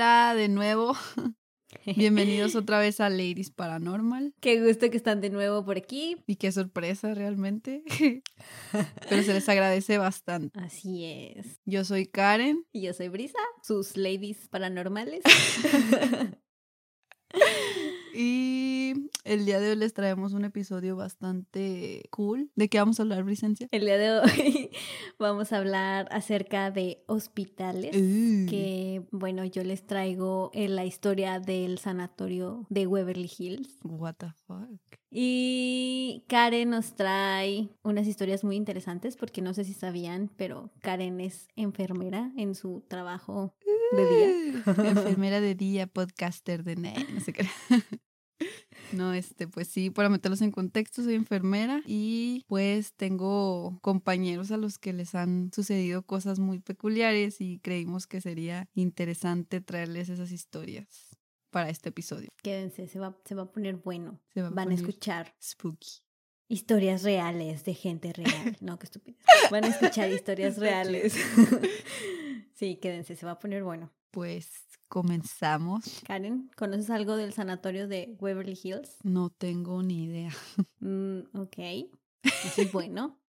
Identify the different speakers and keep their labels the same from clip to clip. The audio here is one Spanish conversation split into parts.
Speaker 1: Hola de nuevo. Bienvenidos otra vez a Ladies Paranormal.
Speaker 2: Qué gusto que están de nuevo por aquí.
Speaker 1: Y qué sorpresa realmente. Pero se les agradece bastante.
Speaker 2: Así es.
Speaker 1: Yo soy Karen.
Speaker 2: Y yo soy Brisa, sus ladies paranormales.
Speaker 1: y el día de hoy les traemos un episodio bastante cool. ¿De qué vamos a hablar, Bricencia?
Speaker 2: El día de hoy vamos a hablar acerca de hospitales.
Speaker 1: Uh.
Speaker 2: Que, bueno, yo les traigo eh, la historia del sanatorio de Waverly Hills.
Speaker 1: What the fuck.
Speaker 2: Y Karen nos trae unas historias muy interesantes porque no sé si sabían, pero Karen es enfermera en su trabajo de día.
Speaker 1: Enfermera de día, podcaster de net, no sé qué. No, este, pues sí, para meterlos en contexto, soy enfermera y pues tengo compañeros a los que les han sucedido cosas muy peculiares y creímos que sería interesante traerles esas historias para este episodio.
Speaker 2: Quédense, se va, se va a poner bueno.
Speaker 1: Se va a
Speaker 2: Van a escuchar
Speaker 1: Spooky.
Speaker 2: historias reales de gente real. No, qué estupidez. Van a escuchar historias reales. Sí, quédense, se va a poner bueno.
Speaker 1: Pues comenzamos.
Speaker 2: Karen, ¿conoces algo del sanatorio de Waverly Hills?
Speaker 1: No tengo ni idea.
Speaker 2: Mm, ok, eso es bueno.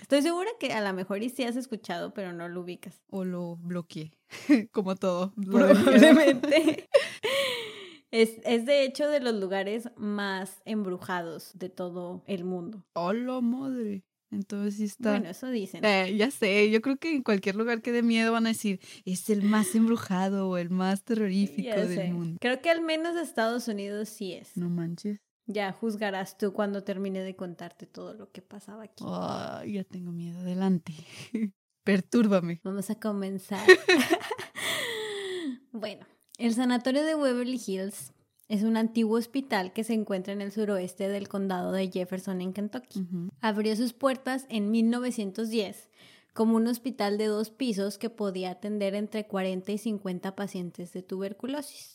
Speaker 2: Estoy segura que a lo mejor y sí has escuchado, pero no lo ubicas.
Speaker 1: O lo bloqueé, como todo.
Speaker 2: Probablemente. Es, es de hecho de los lugares más embrujados de todo el mundo.
Speaker 1: ¡Hola madre! Entonces sí está.
Speaker 2: Bueno, eso dicen.
Speaker 1: Eh, ya sé, yo creo que en cualquier lugar que dé miedo van a decir, es el más embrujado o el más terrorífico
Speaker 2: Ya
Speaker 1: del
Speaker 2: sé.
Speaker 1: mundo.
Speaker 2: Creo que al menos de Estados Unidos sí es.
Speaker 1: No manches.
Speaker 2: Ya juzgarás tú cuando termine de contarte todo lo que pasaba aquí.
Speaker 1: Ay, ya tengo miedo. Adelante. Pertúrbame.
Speaker 2: Vamos a comenzar. bueno, el sanatorio de Waverly Hills es un antiguo hospital que se encuentra en el suroeste del condado de Jefferson en Kentucky. Abrió sus puertas en 1910 como un hospital de dos pisos que podía atender entre 40 y 50 pacientes de tuberculosis.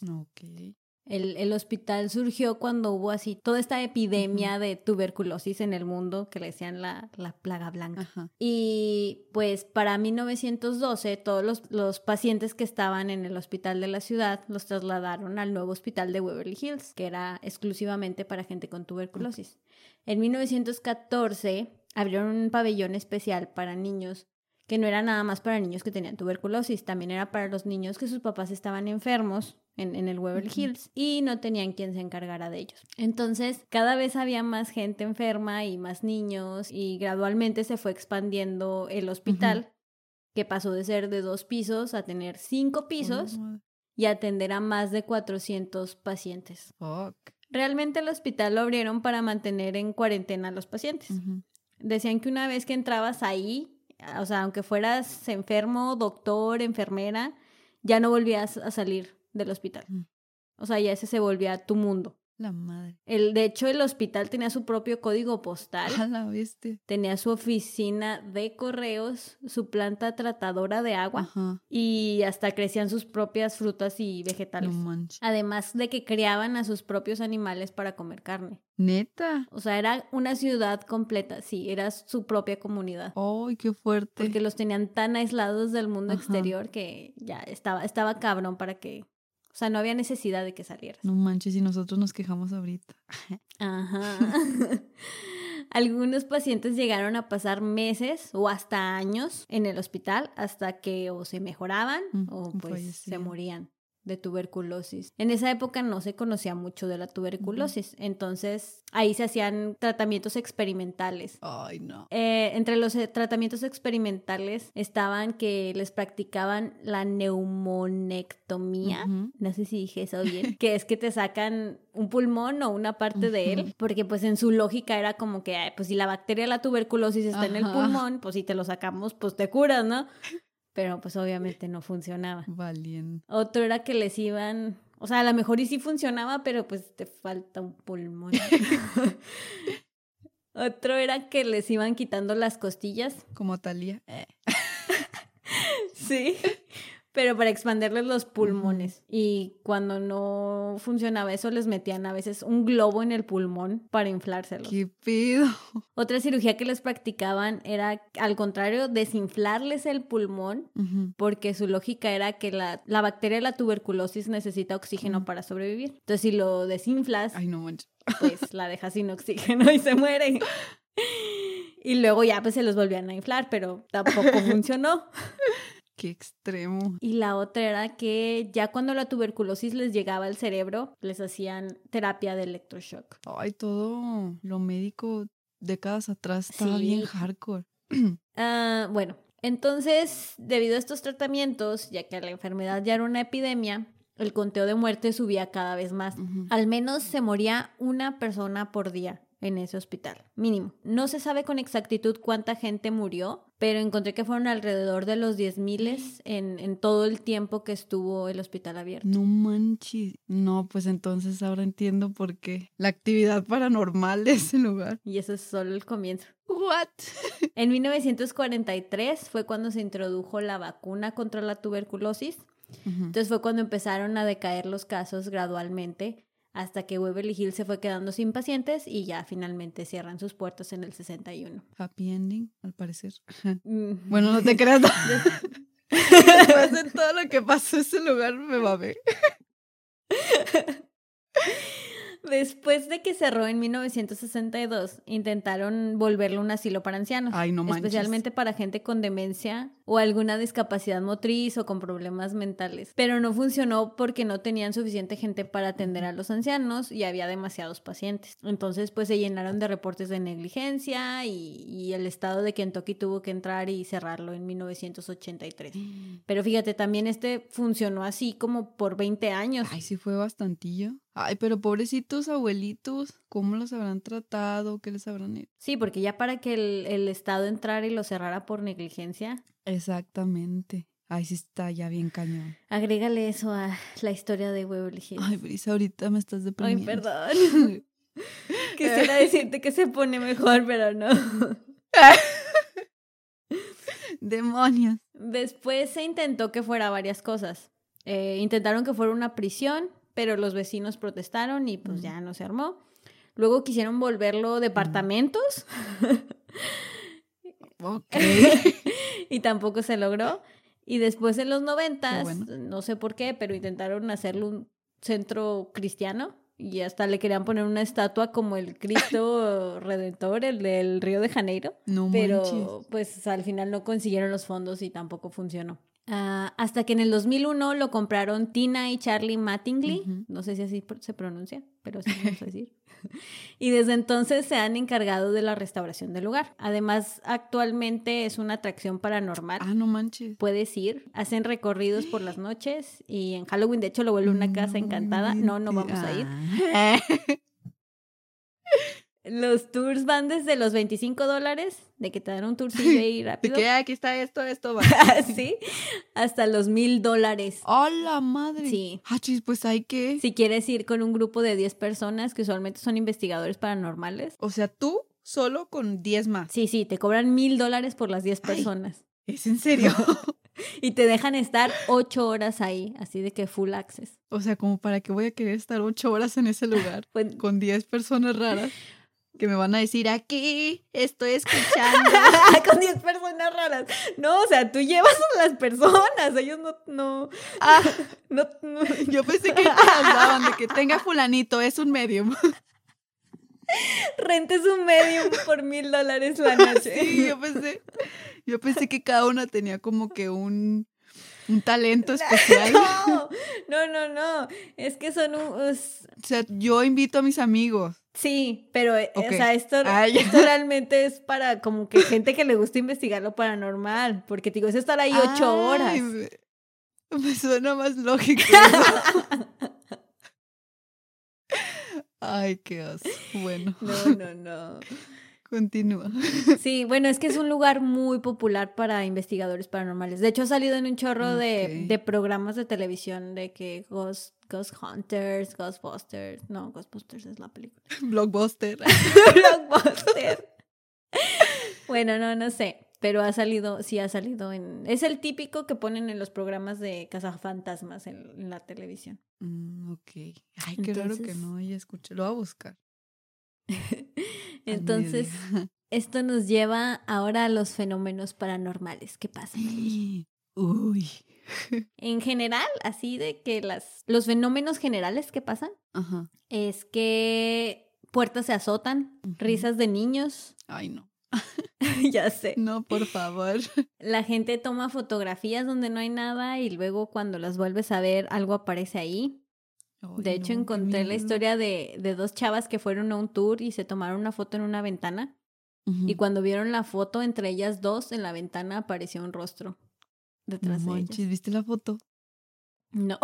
Speaker 2: El, el hospital surgió cuando hubo así toda esta epidemia de tuberculosis en el mundo que le decían la, la plaga blanca.
Speaker 1: Ajá.
Speaker 2: Y pues para 1912 todos los, los pacientes que estaban en el hospital de la ciudad los trasladaron al nuevo hospital de Waverly Hills, que era exclusivamente para gente con tuberculosis. En 1914 abrieron un pabellón especial para niños que no era nada más para niños que tenían tuberculosis, también era para los niños que sus papás estaban enfermos en, en el
Speaker 1: Ujú.
Speaker 2: Hills y no tenían quien se encargara de ellos. Entonces, cada vez había más gente enferma y más niños y gradualmente se fue expandiendo el hospital, que pasó de ser de dos pisos a tener cinco pisos
Speaker 1: Hola, madre.
Speaker 2: y atender a más de 400 pacientes.
Speaker 1: Fuck.
Speaker 2: Realmente el hospital lo abrieron para mantener en cuarentena a los pacientes. Decían que una vez que entrabas ahí, o sea, aunque fueras enfermo, doctor, enfermera, ya no volvías a salir del hospital. O sea, ya ese se volvía tu mundo.
Speaker 1: La madre.
Speaker 2: El, de hecho, el hospital tenía su propio código postal,
Speaker 1: A la bestia.
Speaker 2: tenía su oficina de correos, su planta tratadora de agua
Speaker 1: Ajá.
Speaker 2: y hasta crecían sus propias frutas y
Speaker 1: No
Speaker 2: vegetales.
Speaker 1: manches.
Speaker 2: Además de que criaban a sus propios animales para comer carne.
Speaker 1: Neta.
Speaker 2: O sea, era una ciudad completa, sí, era su propia comunidad.
Speaker 1: Ay, qué fuerte.
Speaker 2: Porque los tenían tan aislados del mundo
Speaker 1: Ajá.
Speaker 2: exterior que ya estaba, estaba cabrón para que. O sea, no había necesidad de que salieras.
Speaker 1: No manches, y nosotros nos quejamos ahorita.
Speaker 2: Ajá. Algunos pacientes llegaron a pasar meses o hasta años en el hospital hasta que o se mejoraban
Speaker 1: Mm,
Speaker 2: o pues se morían de tuberculosis. En esa época no se conocía mucho de la tuberculosis, entonces ahí se hacían tratamientos experimentales.
Speaker 1: Ay, no.
Speaker 2: Eh, entre los eh, tratamientos experimentales estaban que les practicaban la neumonectomía. No sé si dije eso bien. que es que te sacan un pulmón o una parte de él. Porque pues en su lógica era como que, pues si la bacteria de la tuberculosis está en el pulmón, pues si te lo sacamos, pues te curas, ¿no? Pero pues obviamente no funcionaba.
Speaker 1: Valiente.
Speaker 2: Otro era que les iban... O sea, a lo mejor y sí funcionaba, pero pues te falta un pulmón. Otro era que les iban quitando las costillas.
Speaker 1: Como Talía.
Speaker 2: Sí. Pero para expanderles los pulmones. Y cuando no funcionaba eso, les metían a veces un globo en el pulmón para inflárselos.
Speaker 1: ¿Qué pedo?
Speaker 2: Otra cirugía que les practicaban era, al contrario, desinflarles el pulmón, porque su lógica era que la, la bacteria de la tuberculosis necesita oxígeno para sobrevivir. Entonces, si lo desinflas,
Speaker 1: Ay, no manches.
Speaker 2: pues la deja sin oxígeno y se muere. Y luego ya pues se los volvían a inflar, pero tampoco funcionó.
Speaker 1: Qué extremo.
Speaker 2: Y la otra era que ya cuando la tuberculosis les llegaba al cerebro, les hacían terapia de electroshock.
Speaker 1: Ay, todo lo médico décadas atrás estaba bien hardcore.
Speaker 2: Ah, bueno, entonces, debido a estos tratamientos, ya que la enfermedad ya era una epidemia, el conteo de muertes subía cada vez más. Al menos se moría una persona por día en ese hospital, mínimo. No se sabe con exactitud cuánta gente murió, pero encontré que fueron alrededor de los 10.000 en, en todo el tiempo que estuvo el hospital abierto.
Speaker 1: No manches. No, pues entonces ahora entiendo por qué. La actividad paranormal de ese lugar.
Speaker 2: Y eso es solo el comienzo.
Speaker 1: What?
Speaker 2: En 1943 fue cuando se introdujo la vacuna contra la tuberculosis. Entonces fue cuando empezaron a decaer los casos gradualmente hasta que Beverly Hills se fue quedando sin pacientes y ya finalmente cierran sus puertas en el 61.
Speaker 1: Happy ending, al parecer.
Speaker 2: Mm.
Speaker 1: Bueno, no te creas. Después de todo lo que pasó en ese lugar, me va a ver.
Speaker 2: Después de que cerró en 1962, intentaron volverlo un asilo para ancianos.
Speaker 1: Ay, no manches.
Speaker 2: especialmente para gente con demencia o alguna discapacidad motriz o con problemas mentales. Pero no funcionó porque no tenían suficiente gente para atender a los ancianos y había demasiados pacientes. Entonces, pues se llenaron de reportes de negligencia y, y el estado de Kentucky tuvo que entrar y cerrarlo en 1983. Pero fíjate, también este funcionó así como por 20 años.
Speaker 1: Ay, sí fue bastantillo. Ay, pero pobrecitos abuelitos, ¿cómo los habrán tratado? ¿Qué les habrán hecho?
Speaker 2: Sí, porque ya para que el, el estado entrara y lo cerrara por negligencia,
Speaker 1: Exactamente. Ay, sí está ya bien cañón.
Speaker 2: agrégale eso a la historia de Beverly Hills.
Speaker 1: Ay, Brisa, ahorita me estás
Speaker 2: Ay,
Speaker 1: deprimiendo.
Speaker 2: perdón. Quisiera decirte que se pone mejor, pero no.
Speaker 1: Demonios.
Speaker 2: Después se intentó que fuera varias cosas. Eh, intentaron que fuera una prisión, pero los vecinos protestaron y pues ya no se armó. Luego quisieron volverlo departamentos y tampoco se logró. Y después en los noventas,
Speaker 1: bueno.
Speaker 2: no sé por qué, pero intentaron hacerlo un centro cristiano y hasta le querían poner una estatua como el Cristo Redentor, el del Río de Janeiro.
Speaker 1: No
Speaker 2: pero
Speaker 1: manches.
Speaker 2: pues al final no consiguieron los fondos y tampoco funcionó. Ah, hasta que en el 2001 lo compraron Tina y Charlie Mattingly, no sé si así se pronuncia, pero sí vamos a decir. y desde entonces se han encargado de la restauración del lugar. Además, actualmente es una atracción paranormal.
Speaker 1: Ah, no manches.
Speaker 2: Puedes ir, hacen recorridos por las noches y en Halloween de hecho lo vuelve una casa encantada. No, no vamos a ir.
Speaker 1: Ah.
Speaker 2: Los tours van desde los 25 dólares, de que te dan un tourcillo ahí
Speaker 1: De
Speaker 2: rápido.
Speaker 1: que "Ah, aquí está esto, esto va.
Speaker 2: sí, hasta los mil dólares.
Speaker 1: ¡Oh, la madre!
Speaker 2: Sí.
Speaker 1: Ah, chis, pues hay que.
Speaker 2: Si quieres ir con un grupo de 10 personas, que usualmente son investigadores paranormales.
Speaker 1: O sea, tú solo con 10 más.
Speaker 2: Sí, sí, te cobran mil dólares por las 10
Speaker 1: Ay.
Speaker 2: personas.
Speaker 1: ¿Es en serio?
Speaker 2: Y te dejan estar 8 horas ahí, así de que full access.
Speaker 1: o sea, como para que voy a querer estar 8 horas en ese lugar
Speaker 2: Pues,
Speaker 1: con 10 personas raras que me van a decir aquí estoy escuchando.
Speaker 2: con 10 personas raras. No, o sea, tú llevas a las personas, ellos no, no,
Speaker 1: ah,
Speaker 2: no, no-
Speaker 1: yo pensé que daban de que tenga fulanito, es un medium.
Speaker 2: rentes un medium por mil dólares la noche.
Speaker 1: Sí, yo pensé, yo pensé que cada una tenía como que un, un talento especial.
Speaker 2: No, no, no, no. Es que son un.
Speaker 1: O sea, yo invito a mis amigos.
Speaker 2: Sí, pero, eh, o sea, esto,
Speaker 1: Ah,
Speaker 2: esto realmente es para como que gente que le gusta investigar lo paranormal. Porque, digo, es estar ahí ocho horas.
Speaker 1: Me, me suena más lógico. Ay, qué oso. Bueno,
Speaker 2: No, no, no.
Speaker 1: Continúa.
Speaker 2: Sí, bueno, es que es un lugar muy popular para investigadores paranormales. De hecho, ha salido en un chorro de, de programas de televisión de que Ghost, Ghost Hunters, Ghostbusters. No, Ghostbusters es la película.
Speaker 1: Blockbuster.
Speaker 2: Blockbuster. bueno, no, no sé. pero ha salido, sí ha salido en... Es el típico que ponen en los programas de cazafantasmas en, en la televisión.
Speaker 1: Mm, ok. Ay, qué raro que no haya escuchado. Lo voy a buscar.
Speaker 2: Entonces, esto nos lleva ahora a los fenómenos paranormales que pasan.
Speaker 1: Uy.
Speaker 2: En general, así de que las, los fenómenos generales que pasan
Speaker 1: Ajá.
Speaker 2: es que puertas se azotan, risas de niños,
Speaker 1: Ay, no.
Speaker 2: ya sé.
Speaker 1: No, por favor.
Speaker 2: La gente toma fotografías donde no hay nada y luego cuando las vuelves a ver algo aparece ahí. De hecho,
Speaker 1: no,
Speaker 2: encontré la historia de, de dos chavas que fueron a un tour y se tomaron una foto en una ventana. Y cuando vieron la foto entre ellas dos, en la ventana apareció un rostro
Speaker 1: No
Speaker 2: detrás de
Speaker 1: manches,
Speaker 2: ellas.
Speaker 1: ¿viste la foto?
Speaker 2: No.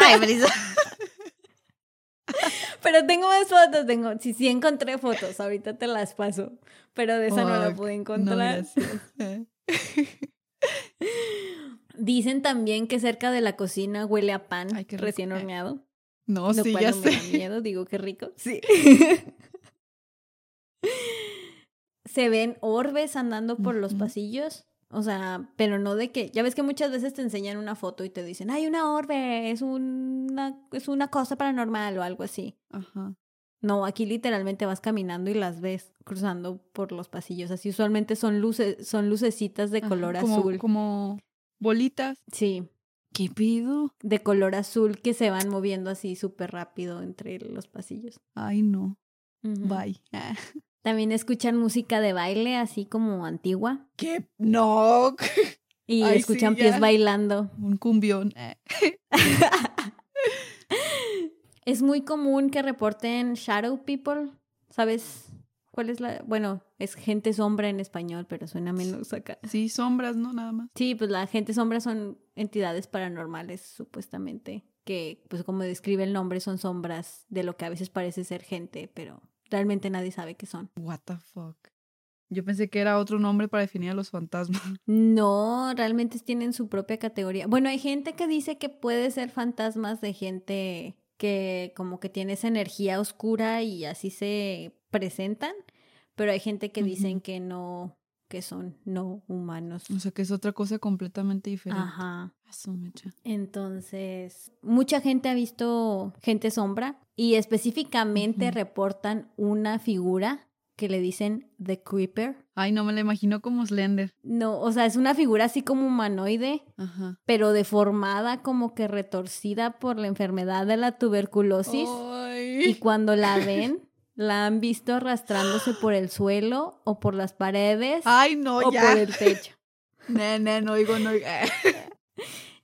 Speaker 1: Ay, Melissa.
Speaker 2: Pero tengo más fotos, tengo, sí, sí encontré fotos, ahorita te las paso, pero de esa no la pude encontrar. Dicen también que cerca de la cocina huele a pan
Speaker 1: Ay,
Speaker 2: recién horneado.
Speaker 1: No,
Speaker 2: lo
Speaker 1: sí,
Speaker 2: cual
Speaker 1: ya
Speaker 2: no me da
Speaker 1: sé.
Speaker 2: miedo, digo qué rico. Sí. Se ven orbes andando por los pasillos. O sea, pero no de que. Ya ves que muchas veces te enseñan una foto y te dicen, hay una orbe, es una, es una cosa paranormal o algo así.
Speaker 1: Ajá.
Speaker 2: No, aquí literalmente vas caminando y las ves cruzando por los pasillos. Así usualmente son luces, son lucecitas de
Speaker 1: Ajá,
Speaker 2: color
Speaker 1: como,
Speaker 2: azul.
Speaker 1: Como bolitas.
Speaker 2: Sí,
Speaker 1: ¿Qué pido?
Speaker 2: de color azul que se van moviendo así súper rápido entre los pasillos.
Speaker 1: Ay, no. Bye. Ah.
Speaker 2: También escuchan música de baile, así como antigua.
Speaker 1: ¿Qué? No.
Speaker 2: Y
Speaker 1: Ay,
Speaker 2: escuchan pies bailando.
Speaker 1: Un cumbión. Ah.
Speaker 2: Es muy común que reporten shadow people. ¿Sabes cuál es la...? Bueno, es gente sombra en español, pero suena menos acá.
Speaker 1: Sí, sombras, ¿no? Nada más.
Speaker 2: Sí, pues la gente sombra son entidades paranormales, supuestamente. Que, pues como describe el nombre, son sombras de lo que a veces parece ser gente, pero realmente nadie sabe qué son.
Speaker 1: What the fuck. Yo pensé que era otro nombre para definir a los fantasmas.
Speaker 2: No, realmente tienen su propia categoría. Bueno, hay gente que dice que puede ser fantasmas de gente que como que tiene esa energía oscura y así se presentan, pero hay gente que dicen que no, que son no humanos.
Speaker 1: O sea, que es otra cosa completamente diferente.
Speaker 2: Ajá. Entonces, mucha gente ha visto gente sombra y específicamente reportan una figura que le dicen The Creeper.
Speaker 1: Ay, no me la imagino como Slender.
Speaker 2: No, o sea, es una figura así como humanoide,
Speaker 1: Ajá.
Speaker 2: pero deformada, como que retorcida por la enfermedad de la tuberculosis. Y
Speaker 1: Ay.
Speaker 2: cuando la ven, la han visto arrastrándose por el suelo o por las paredes
Speaker 1: Ay, no,
Speaker 2: o
Speaker 1: ya.
Speaker 2: por el techo.
Speaker 1: No, no, no oigo, no oigo.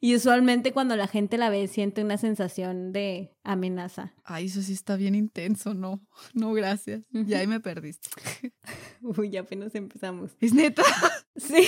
Speaker 2: Y usualmente cuando la gente la ve siente una sensación de amenaza.
Speaker 1: Ay, eso sí está bien intenso, no. No, gracias. Ya ahí me perdiste.
Speaker 2: Uy, apenas empezamos.
Speaker 1: Es neta.
Speaker 2: Sí.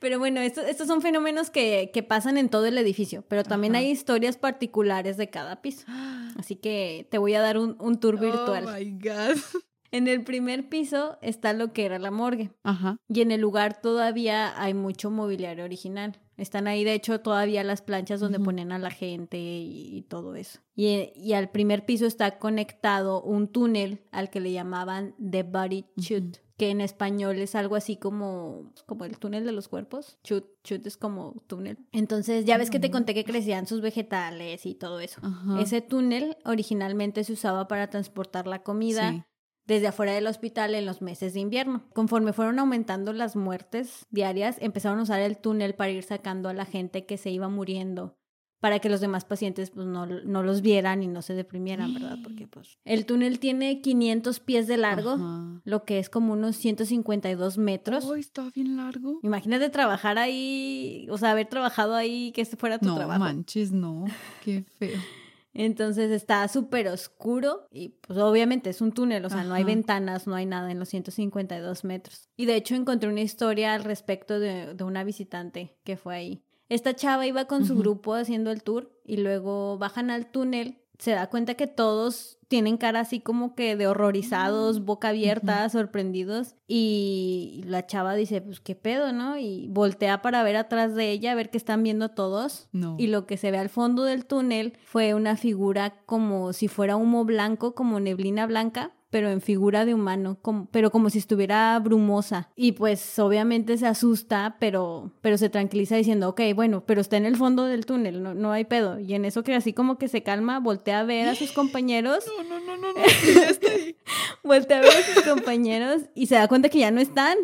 Speaker 2: Pero bueno, esto- estos son fenómenos que, que pasan en todo el edificio, pero también
Speaker 1: Ajá.
Speaker 2: hay historias particulares de cada piso. Así que te voy a dar un, un tour virtual.
Speaker 1: Oh my God.
Speaker 2: En el primer piso está lo que era la morgue
Speaker 1: Ajá.
Speaker 2: y en el lugar todavía hay mucho mobiliario original. Están ahí, de hecho, todavía las planchas donde ponen a la gente y, y todo eso. Y, y al primer piso está conectado un túnel al que le llamaban The Body Chute, que en español es algo así como, como el túnel de los cuerpos. Chute, chute es como túnel. Entonces, ya ves que te conté que crecían sus vegetales y todo eso. Ese túnel originalmente se usaba para transportar la comida
Speaker 1: Sí.
Speaker 2: Desde afuera del hospital en los meses de invierno. Conforme fueron aumentando las muertes diarias, empezaron a usar el túnel para ir sacando a la gente que se iba muriendo para que los demás pacientes pues no, no los vieran y no se deprimieran, ¿verdad? Porque pues el túnel tiene 500 pies de largo,
Speaker 1: Ajá.
Speaker 2: lo que es como unos 152 metros.
Speaker 1: Ay, está bien largo.
Speaker 2: Imagínate trabajar ahí, o sea, haber trabajado ahí, que este fuera tu
Speaker 1: No
Speaker 2: trabajo.
Speaker 1: manches, no. Qué feo.
Speaker 2: Entonces está súper oscuro y pues obviamente es un túnel, o sea, no hay ventanas, no hay nada en los 152 metros. Y de hecho encontré una historia al respecto de, de una visitante que fue ahí. Esta chava iba con su grupo haciendo el tour y luego bajan al túnel, se da cuenta que todos tienen cara así como que de horrorizados, boca abierta, sorprendidos y la chava dice, pues qué pedo, ¿no? Y voltea para ver atrás de ella, a ver qué están viendo todos.
Speaker 1: No.
Speaker 2: Y lo que se ve al fondo del túnel fue una figura como si fuera humo blanco, como neblina blanca, pero en figura de humano, como, pero como si estuviera brumosa. Y pues obviamente se asusta, pero, pero se tranquiliza diciendo, ok, bueno, pero está en el fondo del túnel, no, no hay pedo. Y en eso que así como que se calma, voltea a ver a sus compañeros.
Speaker 1: No, no, no, no, no. ya
Speaker 2: voltea a ver a sus compañeros y se da cuenta que ya no están.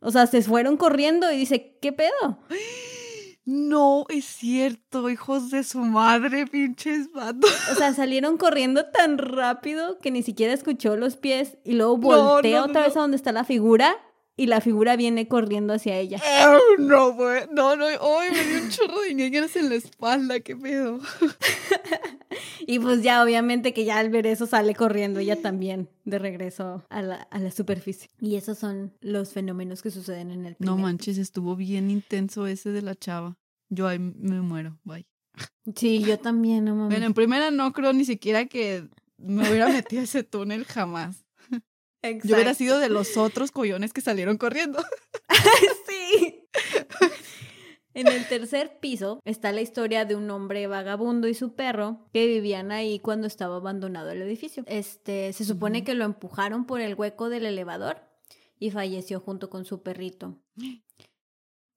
Speaker 2: O sea, se fueron corriendo y dice, ¿qué pedo?
Speaker 1: No, es cierto, hijos de su madre, pinches vatos.
Speaker 2: O sea, salieron corriendo tan rápido que ni siquiera escuchó los pies y luego voltea
Speaker 1: no, no,
Speaker 2: otra vez a donde está la figura y la figura viene corriendo hacia ella.
Speaker 1: No, güey. No, no. Ay, me dio un chorro de ñañaras en la espalda. ¿Qué pedo?
Speaker 2: Y pues ya obviamente que ya al ver eso sale corriendo ella también de regreso a la, a la superficie. Y esos son los fenómenos que suceden en el
Speaker 1: No
Speaker 2: primer
Speaker 1: manches, estuvo bien intenso ese de la chava. Yo ahí me muero. Bye.
Speaker 2: Sí, yo también, no mames.
Speaker 1: Bueno, en primera no creo ni siquiera que me hubiera metido a ese túnel jamás. Yo hubiera sido de los otros collones que salieron corriendo.
Speaker 2: sí. En el tercer piso está la historia de un hombre vagabundo y su perro que vivían ahí cuando estaba abandonado el edificio. Este, se supone que lo empujaron por el hueco del elevador y falleció junto con su perrito.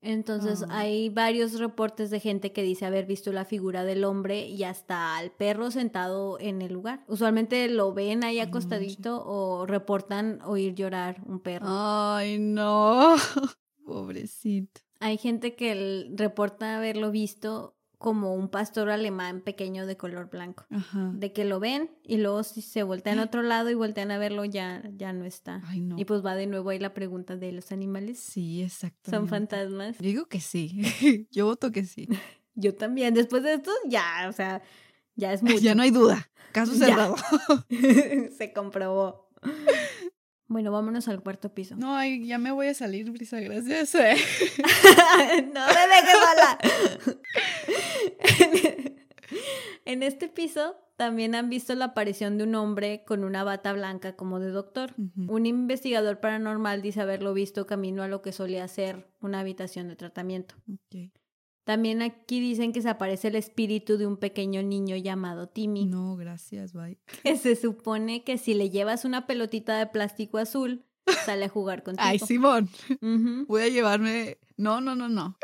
Speaker 2: Entonces
Speaker 1: Ah.
Speaker 2: hay varios reportes de gente que dice haber visto la figura del hombre y hasta al perro sentado en el lugar. Usualmente lo ven ahí
Speaker 1: Ay, no manches.
Speaker 2: acostadito o reportan oír llorar un perro.
Speaker 1: Ay, no. Pobrecito.
Speaker 2: Hay gente que reporta haberlo visto como un pastor alemán pequeño de color blanco.
Speaker 1: Ajá.
Speaker 2: De que lo ven y luego si se voltean a otro lado y voltean a verlo ya, ya no está.
Speaker 1: Ay, no.
Speaker 2: Y pues va de nuevo ahí la pregunta de los animales.
Speaker 1: Sí, exacto.
Speaker 2: ¿Son fantasmas?
Speaker 1: Yo digo que sí. Yo voto que sí.
Speaker 2: Yo también. Después de esto, ya, o sea, ya es mucho.
Speaker 1: Ya no hay duda. Caso cerrado.
Speaker 2: se comprobó. Bueno, vámonos al cuarto piso.
Speaker 1: No, ay, ya me voy a salir, Brisa, gracias. eh.
Speaker 2: no me dejes sola. en este piso también han visto la aparición de un hombre con una bata blanca como de doctor. Un investigador paranormal dice haberlo visto camino a lo que solía ser una habitación de tratamiento. También aquí dicen que se aparece el espíritu de un pequeño niño llamado Timmy,
Speaker 1: No, gracias, bye.
Speaker 2: que se supone que si le llevas una pelotita de plástico azul, sale a jugar contigo.
Speaker 1: Ay, Simón, voy a llevarme. No, no, no, no.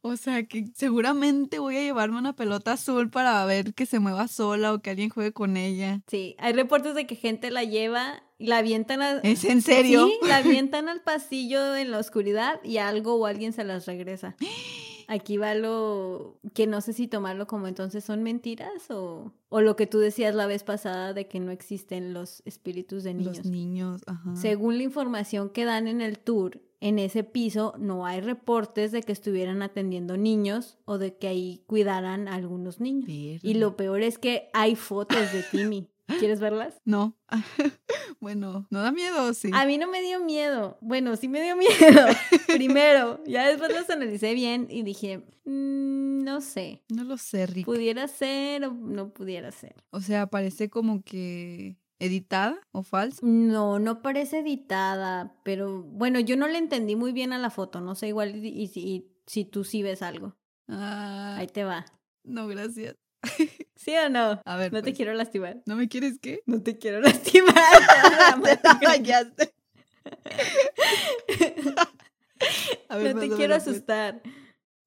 Speaker 1: O sea, que seguramente voy a llevarme una pelota azul para ver que se mueva sola o que alguien juegue con ella.
Speaker 2: Sí, hay reportes de que gente la lleva y la avientan a...
Speaker 1: ¿Es en serio?
Speaker 2: Sí, la avientan al pasillo en la oscuridad y algo o alguien se las regresa. Aquí va lo que no sé si tomarlo como entonces son mentiras o, o lo que tú decías la vez pasada de que no existen los espíritus de niños.
Speaker 1: Los niños, ajá.
Speaker 2: Según la información que dan en el tour, en ese piso no hay reportes de que estuvieran atendiendo niños o de que ahí cuidaran a algunos niños. Y lo peor es que hay fotos de Timmy. ¿Quieres verlas?
Speaker 1: No. bueno, ¿no da miedo? Sí.
Speaker 2: A mí no me dio miedo. Bueno, sí me dio miedo. Primero. Ya después las analicé bien y dije, "Mm, no sé.
Speaker 1: No lo sé, Rick.
Speaker 2: Pudiera ser o no pudiera ser.
Speaker 1: O sea, parece como que editada o falsa.
Speaker 2: No, no parece editada, pero bueno, yo no le entendí muy bien a la foto. No sé igual y, y si- y si tú sí ves algo.
Speaker 1: Ah,
Speaker 2: Ahí te va.
Speaker 1: no, gracias.
Speaker 2: ¿Sí o no?
Speaker 1: A ver,
Speaker 2: No te
Speaker 1: pues.
Speaker 2: quiero lastimar.
Speaker 1: ¿No me quieres qué?
Speaker 2: No te quiero lastimar.
Speaker 1: ya. A ver,
Speaker 2: no te quiero
Speaker 1: pues.
Speaker 2: asustar.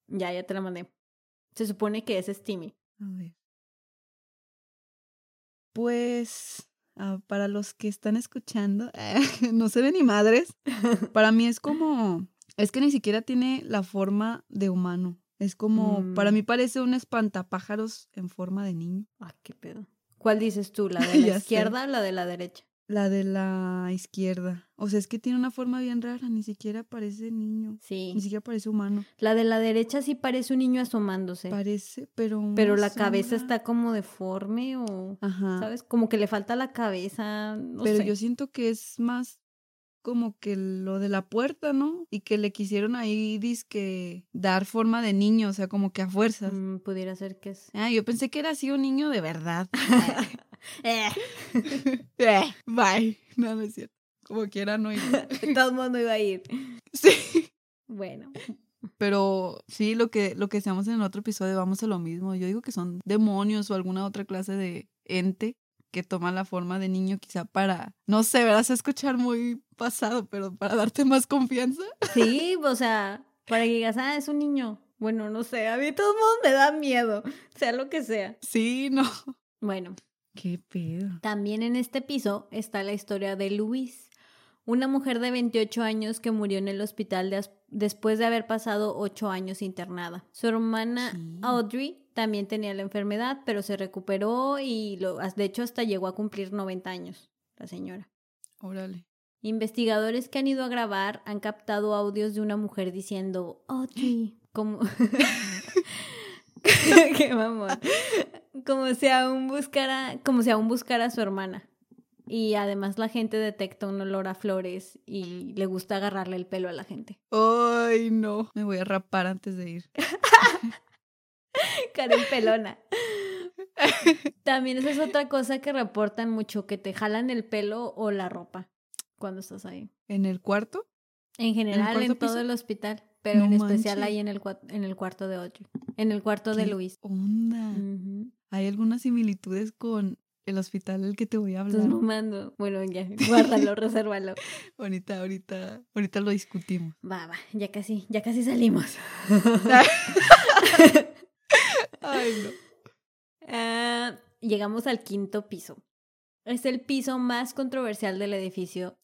Speaker 2: Ya, ya te la mandé. Se supone que ese es Timmy.
Speaker 1: A ver. Pues, ah, para los que están escuchando, no se ve ni madres. Para mí es como, es que ni siquiera tiene la forma de humano. Es como, para
Speaker 2: Mm.
Speaker 1: mí parece un espantapájaros en forma de niño.
Speaker 2: Ay, qué pedo. ¿Cuál dices tú? ¿La de la
Speaker 1: sé.
Speaker 2: izquierda o la de la derecha?
Speaker 1: La de la izquierda. O sea, es que tiene una forma bien rara, ni siquiera parece niño.
Speaker 2: Sí.
Speaker 1: Ni siquiera parece humano.
Speaker 2: La de la derecha sí parece un niño asomándose.
Speaker 1: Parece, pero.
Speaker 2: pero la cabeza está como deforme o,
Speaker 1: Ajá.
Speaker 2: ¿sabes? Como que le falta la cabeza. No
Speaker 1: pero
Speaker 2: sé.
Speaker 1: yo siento que es más como que lo de la puerta, ¿no? Y que le quisieron ahí que dar forma de niño, o sea, como que a fuerzas.
Speaker 2: Mm, pudiera ser que es.
Speaker 1: Ah, yo pensé que era así un niño de verdad.
Speaker 2: Eh,
Speaker 1: Eh, Bye. No, no es cierto. Como quiera, no iba.
Speaker 2: todo el mundo iba a ir.
Speaker 1: Sí.
Speaker 2: Bueno.
Speaker 1: Pero sí, lo que, lo que decíamos en el otro episodio, vamos a lo mismo. Yo digo que son demonios o alguna otra clase de ente que toma la forma de niño quizá para, no sé, verás escuchar muy pasado, pero para darte más confianza.
Speaker 2: Sí, o sea, para que digas, ah, es un niño. Bueno, no sé, a mí todo el mundo me da miedo, sea lo que sea.
Speaker 1: Sí, no.
Speaker 2: Bueno.
Speaker 1: Qué pedo.
Speaker 2: También en este piso está la historia de Luis, una mujer de 28 años que murió en el hospital después de haber pasado 8 años internada. Su hermana Audrey también tenía la enfermedad, pero se recuperó y lo, de hecho hasta llegó a cumplir 90 años, la señora.
Speaker 1: Órale.
Speaker 2: Investigadores que han ido a grabar han captado audios de una mujer diciendo, Audrey, como... Qué mamón. Como si aún buscara, como si aún buscara a su hermana. Y además la gente detecta un olor a flores y le gusta agarrarle el pelo a la gente.
Speaker 1: Ay, no. Me voy a rapar antes de ir.
Speaker 2: Karen pelona. También esa es otra cosa que reportan mucho, que te jalan el pelo o la ropa cuando estás ahí.
Speaker 1: ¿En el cuarto?
Speaker 2: En general, en, todo el hospital, pero en especial ahí en el, en el cuarto de Audrey, en el cuarto de Luis.
Speaker 1: onda? Hay algunas similitudes con el hospital del que te voy a hablar.
Speaker 2: Estás mando. Bueno, ya, guárdalo, resérvalo.
Speaker 1: Ahorita, ahorita, ahorita lo discutimos.
Speaker 2: Va, va, ya casi, ya casi salimos.
Speaker 1: Ay, no.
Speaker 2: Ah, llegamos al quinto piso. Es el piso más controversial del edificio.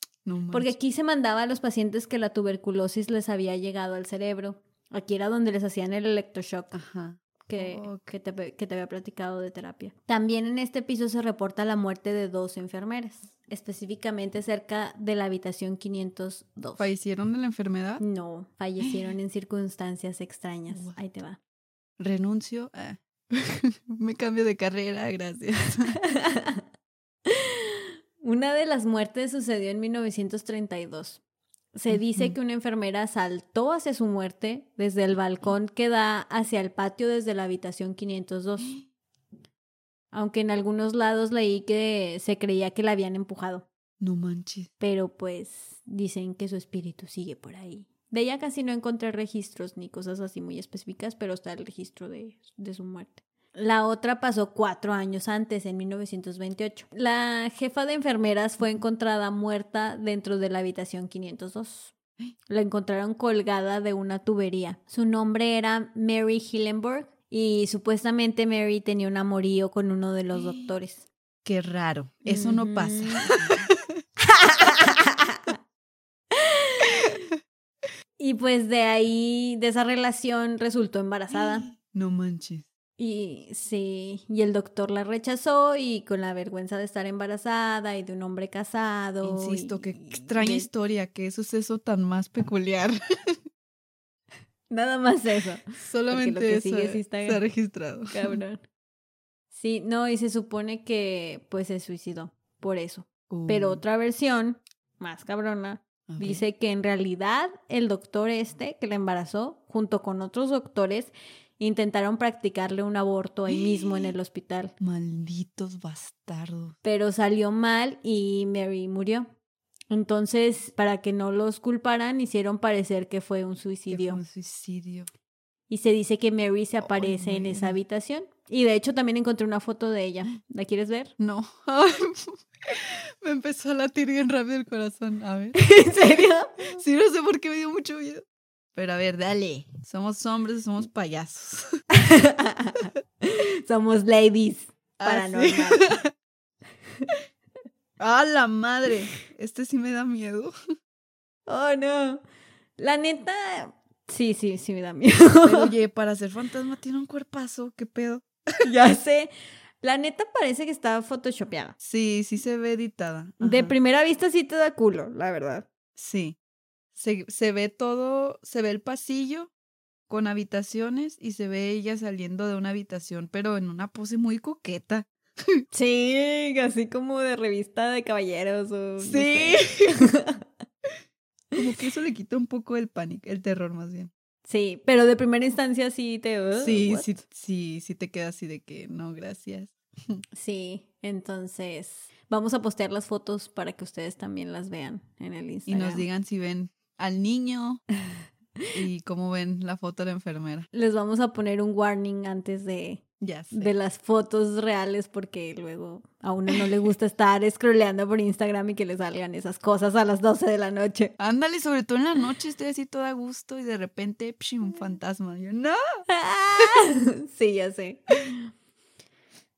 Speaker 2: porque aquí se mandaba a los pacientes que la tuberculosis les había llegado al cerebro. Aquí era donde les hacían el electroshock. Ajá que, te, que te había platicado de terapia. También en este piso se reporta la muerte de dos enfermeras, específicamente cerca de la habitación 502.
Speaker 1: ¿Fallecieron de la enfermedad?
Speaker 2: No, fallecieron en circunstancias extrañas. Ahí te va.
Speaker 1: Renuncio. Ah. Me cambio de carrera, gracias.
Speaker 2: Una de las muertes sucedió en 1932. Se dice que una enfermera saltó hacia su muerte desde el balcón que da hacia el patio desde la habitación 502. Aunque en algunos lados leí que se creía que la habían empujado.
Speaker 1: No manches.
Speaker 2: Pero pues dicen que su espíritu sigue por ahí. De ella casi no encontré registros ni cosas así muy específicas, pero está el registro de, de su muerte. La otra pasó cuatro años antes, en 1928. La jefa de enfermeras fue encontrada muerta dentro de la habitación 502. La encontraron colgada de una tubería. Su nombre era Mary Hillenburg y supuestamente Mary tenía un amorío con uno de los doctores.
Speaker 1: Qué raro, eso no pasa.
Speaker 2: y pues de ahí, de esa relación, resultó embarazada.
Speaker 1: No manches.
Speaker 2: Y sí, y el doctor la rechazó y con la vergüenza de estar embarazada y de un hombre casado.
Speaker 1: Insisto, qué extraña historia, qué suceso tan más peculiar.
Speaker 2: Nada más eso.
Speaker 1: Solamente eso sigue está... se ha registrado.
Speaker 2: Cabrón. Sí, no, y se supone que pues se suicidó por eso. Pero uh. otra versión, más cabrona, dice que en realidad el doctor este que la embarazó, junto con otros doctores, Intentaron practicarle un aborto ahí mismo en el hospital.
Speaker 1: Malditos bastardos.
Speaker 2: Pero salió mal y Mary murió. Entonces, para que no los culparan, hicieron parecer que fue un suicidio.
Speaker 1: un suicidio.
Speaker 2: Y se dice que Mary se aparece en esa habitación. Y de hecho también encontré una foto de ella. ¿La quieres ver?
Speaker 1: No. me empezó a latir bien rápido el corazón. A ver.
Speaker 2: ¿En serio?
Speaker 1: Sí, no sé por qué me dio mucho miedo. Pero a ver, dale. Somos hombres, somos payasos.
Speaker 2: somos ladies. Ah, paranormal.
Speaker 1: ¡Ah, la madre! Este sí me da miedo.
Speaker 2: Oh, no. La neta. Sí, sí, sí me da miedo.
Speaker 1: oye, para ser fantasma tiene un cuerpazo. ¿Qué pedo?
Speaker 2: ya sé. La neta parece que está photoshopeada.
Speaker 1: Sí, sí se ve editada.
Speaker 2: De primera vista sí te da culo, la verdad.
Speaker 1: Sí se, ve todo, se ve el pasillo con habitaciones y se ve ella saliendo de una habitación, pero en una pose muy coqueta.
Speaker 2: Sí, así como de revista de caballeros o...
Speaker 1: Sí. como que eso le quita un poco el pánico, el terror más bien.
Speaker 2: Sí, pero de primera instancia sí te...
Speaker 1: sí, sí, sí, sí te queda así de que no, gracias.
Speaker 2: Sí, entonces vamos a postear las fotos para que ustedes también las vean en el Instagram.
Speaker 1: Y nos digan si ven al niño Y como ven la foto de la enfermera.
Speaker 2: Les vamos a poner un warning antes de,
Speaker 1: Ya sé.
Speaker 2: de las fotos reales porque luego a uno no le gusta estar scrolleando por Instagram y que le salgan esas cosas a las 12 de la noche.
Speaker 1: Ándale, sobre todo en la noche estoy así toda a gusto y de repente, psh, un fantasma. Yo, no.
Speaker 2: sí, ya sé.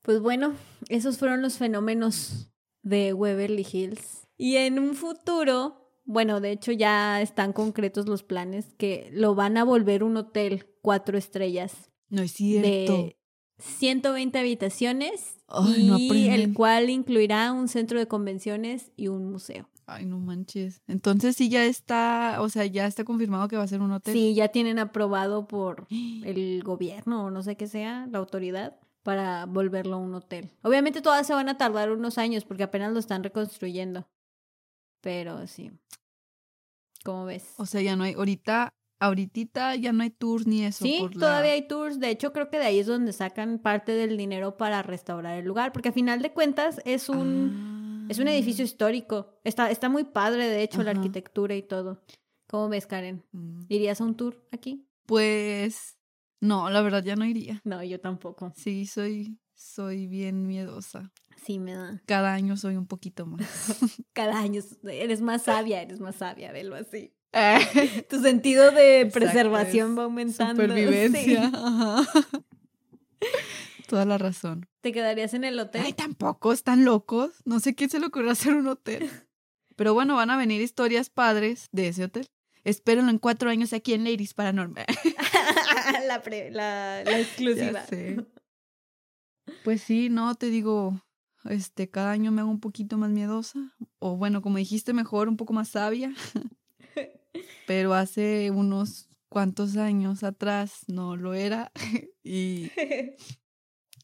Speaker 2: Pues bueno, esos fueron los fenómenos de Waverly Hills. Y en un futuro, bueno, de hecho ya están concretos los planes que lo van a volver un hotel cuatro estrellas
Speaker 1: No es cierto.
Speaker 2: de 120 habitaciones
Speaker 1: Ay, no
Speaker 2: y el cual incluirá un centro de convenciones y un museo.
Speaker 1: Ay, no manches. Entonces sí ya está, o sea, ya está confirmado que va a ser un hotel.
Speaker 2: Sí, ya tienen aprobado por el gobierno o no sé qué sea, la autoridad, para volverlo un hotel. Obviamente todas se van a tardar unos años porque apenas lo están reconstruyendo. Pero sí. ¿Cómo ves?
Speaker 1: O sea, ya no hay, ahorita, ahorita ya no hay tours ni eso.
Speaker 2: Sí,
Speaker 1: por la-
Speaker 2: todavía hay tours. De hecho, creo que de ahí es donde sacan parte del dinero para restaurar el lugar. Porque a final de cuentas es un, es un edificio histórico. Está, está muy padre, de hecho, la
Speaker 1: Ah.
Speaker 2: Arquitectura y todo. ¿Cómo ves, Karen?
Speaker 1: Ah, mm.
Speaker 2: ¿Irías a un tour aquí?
Speaker 1: Pues, no, la verdad ya no iría.
Speaker 2: No, yo tampoco.
Speaker 1: Sí, soy, soy bien miedosa.
Speaker 2: Sí, me da.
Speaker 1: Cada año soy un poquito más.
Speaker 2: cada año eres más sabia, eres más sabia, velo así. Tu sentido de
Speaker 1: Exacto,
Speaker 2: preservación
Speaker 1: es
Speaker 2: va aumentando.
Speaker 1: Supervivencia.
Speaker 2: sí.
Speaker 1: ajá. Toda la razón.
Speaker 2: ¿Te quedarías en el hotel?
Speaker 1: Ay, tampoco están locos. No sé quién se le ocurrió hacer un hotel. Pero bueno, van a venir historias padres de ese hotel. Espérenlo en cuatro años aquí en Ladies Paranormal.
Speaker 2: la, pre- la, la exclusiva.
Speaker 1: Pues sí, no, te digo, este, cada año me hago un poquito más miedosa. O bueno, como dijiste, mejor, un poco más sabia. Pero hace unos cuantos años atrás no lo era. Y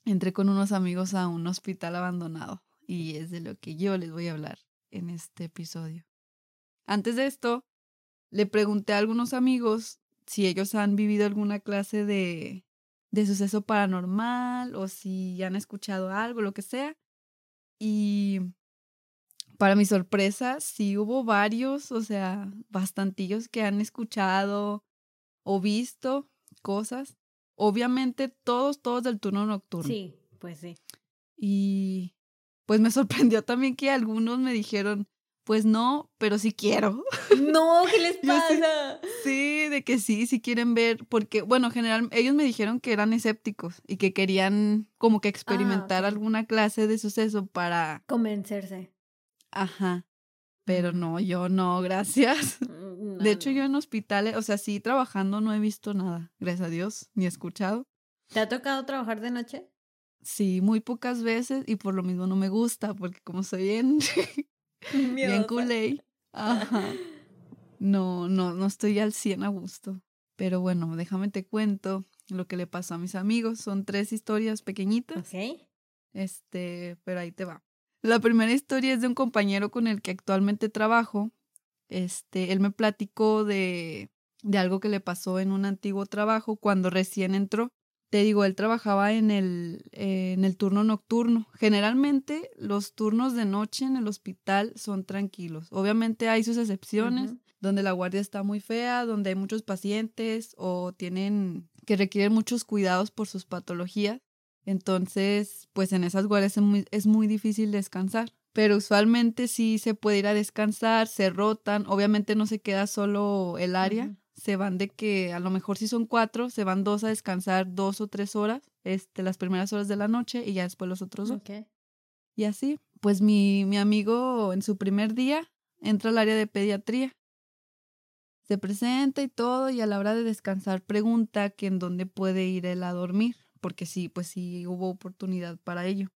Speaker 1: entré con unos amigos a un hospital abandonado. Y es de lo que yo les voy a hablar en este episodio. Antes de esto, le pregunté a algunos amigos si ellos han vivido alguna clase de, de suceso paranormal o si han escuchado algo, lo que sea. Y para mi sorpresa, sí hubo varios, o sea, bastantillos que han escuchado o visto cosas. Obviamente todos, todos del turno nocturno.
Speaker 2: Sí, pues sí.
Speaker 1: Y pues me sorprendió también que algunos me dijeron, pues no, pero sí quiero.
Speaker 2: No, ¿qué les pasa?
Speaker 1: Sí, de que sí, sí quieren ver, porque, bueno, general, ellos me dijeron que eran escépticos y que querían como que experimentar
Speaker 2: ok.
Speaker 1: alguna clase de suceso para,
Speaker 2: Convencerse.
Speaker 1: Ajá, pero no, yo no, gracias.
Speaker 2: Mm, no,
Speaker 1: De hecho,
Speaker 2: no.
Speaker 1: yo en hospitales, o sea, sí, trabajando no he visto nada, gracias a Dios, ni escuchado.
Speaker 2: ¿Te ha tocado trabajar de noche?
Speaker 1: Sí, muy pocas veces y por lo mismo no me gusta, porque como soy bien, bien culé, ajá, no, no, no estoy al 100 a gusto. Pero bueno, déjame te cuento lo que le pasó a mis amigos. Son tres historias pequeñitas,
Speaker 2: Ok.
Speaker 1: este, pero ahí te va. La primera historia es de un compañero con el que actualmente trabajo. Este, él me platicó de, de algo que le pasó en un antiguo trabajo cuando recién entró. Te digo, él trabajaba en el, eh, en el turno nocturno. Generalmente los turnos de noche en el hospital son tranquilos. Obviamente hay sus excepciones, donde la guardia está muy fea, donde hay muchos pacientes o tienen que requieren muchos cuidados por sus patologías. Entonces, pues en esas guardias es muy, es muy difícil descansar. Pero usualmente sí se puede ir a descansar, se rotan. Obviamente no se queda solo el área. Se van de que a lo mejor si son cuatro, se van dos a descansar dos o tres horas, este, las primeras horas de la noche y ya después los otros dos.
Speaker 2: Ok.
Speaker 1: Y así, pues mi, mi amigo en su primer día entra al área de pediatría. Se presenta y todo y a la hora de descansar pregunta que en dónde puede ir él a dormir, porque sí, pues sí hubo oportunidad para ello.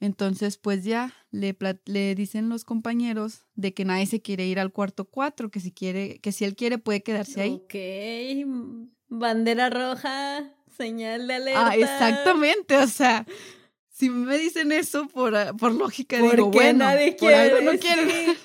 Speaker 1: Entonces, pues ya le, le dicen los compañeros de que nadie se quiere ir al cuarto 4, que si quiere, que si él quiere puede quedarse ahí.
Speaker 2: Ok. Bandera roja, señal de alerta.
Speaker 1: Ah, exactamente, o sea, si me dicen eso por, ah, por lógica
Speaker 2: ¿Por
Speaker 1: digo, bueno,
Speaker 2: nadie
Speaker 1: por algo no
Speaker 2: quiere?
Speaker 1: quieren.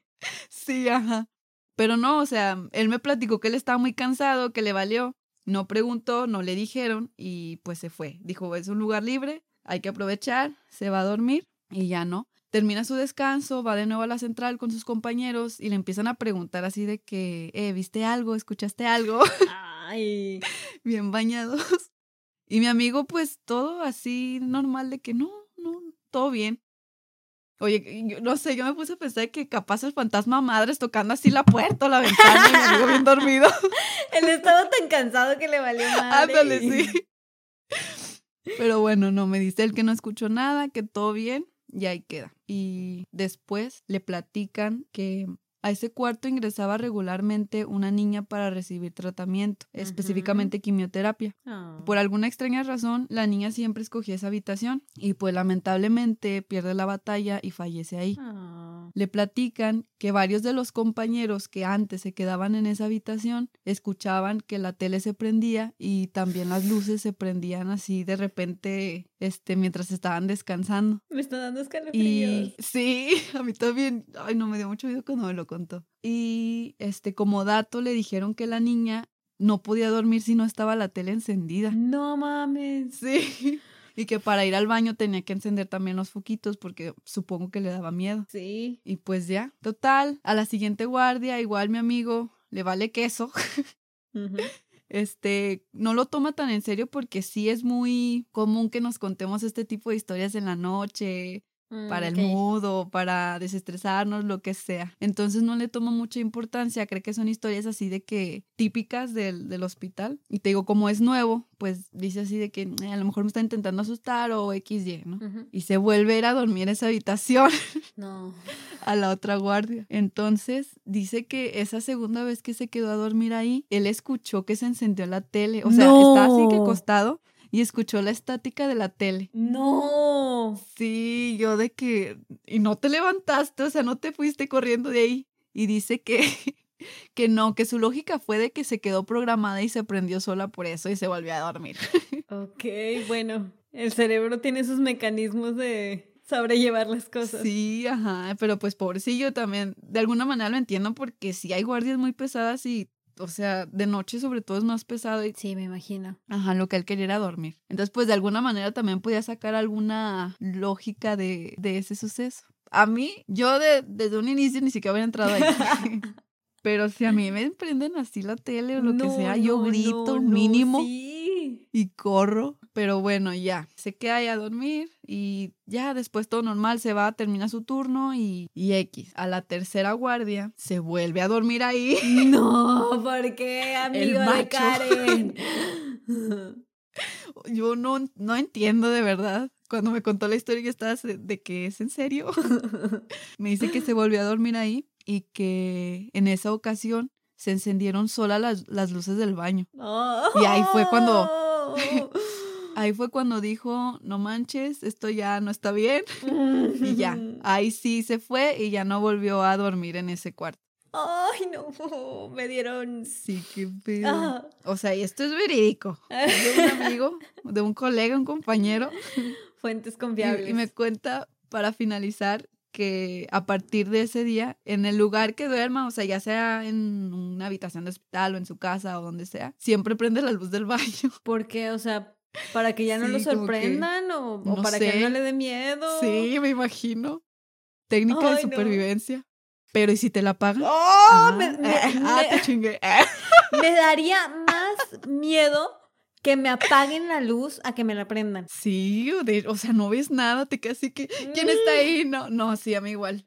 Speaker 1: sí, ajá. Pero no, o sea, él me platicó que él estaba muy cansado, que le valió. No preguntó, no le dijeron y pues se fue. Dijo, es un lugar libre, hay que aprovechar, se va a dormir y ya no. termina su descanso, va de nuevo a la central con sus compañeros y le empiezan a preguntar así de que, eh, ¿viste algo? ¿Escuchaste algo?
Speaker 2: Ay.
Speaker 1: Bien bañados. Y mi amigo, pues todo así normal de que no, no, todo bien. Oye, yo, no sé, yo me puse a pensar que capaz el fantasma madres tocando así la puerta o la ventana y mi amigo bien dormido.
Speaker 2: Él estaba tan cansado que le valió madre.
Speaker 1: Ándale, sí. Pero bueno, no, me dice él que no escuchó nada, que todo bien y ahí queda. Y después le platican que a ese cuarto ingresaba regularmente una niña para recibir tratamiento, específicamente quimioterapia.
Speaker 2: Ah.
Speaker 1: Por alguna extraña razón, la niña siempre escogía esa habitación y pues lamentablemente pierde la batalla y fallece ahí.
Speaker 2: Ah.
Speaker 1: Le platican que varios de los compañeros que antes se quedaban en esa habitación escuchaban que la tele se prendía y también las luces se prendían así de repente este mientras estaban descansando.
Speaker 2: Me está dando escalofríos.
Speaker 1: Y sí, a mí también, ay, no me dio mucho miedo cuando me lo contó. Y este como dato le dijeron que la niña no podía dormir si no estaba la tele encendida.
Speaker 2: No mames.
Speaker 1: Sí. Y que para ir al baño tenía que encender también los foquitos porque supongo que le daba miedo.
Speaker 2: Sí.
Speaker 1: Y pues ya, total, a la siguiente guardia, igual mi amigo le vale queso. Este, no lo toma tan en serio porque sí es muy común que nos contemos este tipo de historias en la noche, para el
Speaker 2: Mm,
Speaker 1: mudo, para desestresarnos, lo que sea. Entonces no le toma mucha importancia, cree que son historias así de que típicas del, del hospital. Y te digo, como es nuevo, pues dice así de que "Eh, a lo mejor me está intentando asustar o XY, ¿no? Y se vuelve a ir a dormir a esa habitación
Speaker 2: No.
Speaker 1: a la otra guardia. Entonces dice que esa segunda vez que se quedó a dormir ahí, él escuchó que se encendió la tele. O sea, está así que acostado y escuchó la estática de la tele.
Speaker 2: No.
Speaker 1: Sí, yo de que... Y no te levantaste, o sea, no te fuiste corriendo de ahí. Y dice que... Que no, que su lógica fue de que se quedó programada y se prendió sola por eso y se volvió a dormir.
Speaker 2: Ok, bueno. El cerebro tiene sus mecanismos de sobrellevar las cosas.
Speaker 1: Sí, ajá, pero pues pobrecillo también, de alguna manera lo entiendo porque sí hay guardias muy pesadas y, o sea, de noche sobre todo es más pesado y,
Speaker 2: Sí, me imagino.
Speaker 1: ajá, lo que él quería era dormir. Entonces, pues de alguna manera también podía sacar alguna lógica de, de ese suceso. A mí, yo de- desde un inicio ni siquiera había entrado ahí. Pero si a mí me prenden así la tele o lo que sea, yo
Speaker 2: no,
Speaker 1: grito
Speaker 2: no,
Speaker 1: mínimo
Speaker 2: Sí.
Speaker 1: y corro. Pero bueno, ya, se queda ahí a dormir y ya después todo normal, se va, termina su turno y, y X. A la tercera guardia se vuelve a dormir ahí.
Speaker 2: No, ¿por qué, amigo de
Speaker 1: macho.
Speaker 2: Karen?
Speaker 1: Yo no, no entiendo de verdad. Cuando me contó la historia que estaba de, de que es en serio, me dice que se volvió a dormir ahí y que en esa ocasión se encendieron solas las, las luces del baño. Y ahí fue cuando- Ahí fue cuando dijo, no manches, esto ya no está bien. Y ya, ahí sí se fue y ya no volvió a dormir en ese cuarto.
Speaker 2: Ay, no, me dieron...
Speaker 1: Sí, qué pedo.
Speaker 2: Ah.
Speaker 1: O sea, y esto es verídico. De un amigo, de un colega, un compañero.
Speaker 2: Fuentes
Speaker 1: Y,
Speaker 2: confiables.
Speaker 1: y me cuenta, para finalizar, que a partir de ese día, en el lugar que duerma, o sea, ya sea en una habitación de hospital o en su casa o donde sea, siempre prende la luz del baño.
Speaker 2: ¿Por qué? O sea, ¿para que ya no
Speaker 1: Sí,
Speaker 2: lo
Speaker 1: que-
Speaker 2: sorprendan o, o
Speaker 1: no
Speaker 2: para que no le dé miedo?
Speaker 1: Sí, me imagino. Técnica de
Speaker 2: no.
Speaker 1: supervivencia. Pero ¿y si te la pagan?
Speaker 2: ¡Oh!
Speaker 1: Ah,
Speaker 2: me, me-
Speaker 1: ah,
Speaker 2: me-
Speaker 1: te chingué.
Speaker 2: me daría más miedo que me apaguen la luz a que me la prendan.
Speaker 1: Sí, o, de- o sea, no ves nada, te quedas así que, ¿quién está ahí? No, no, sí, a mí igual.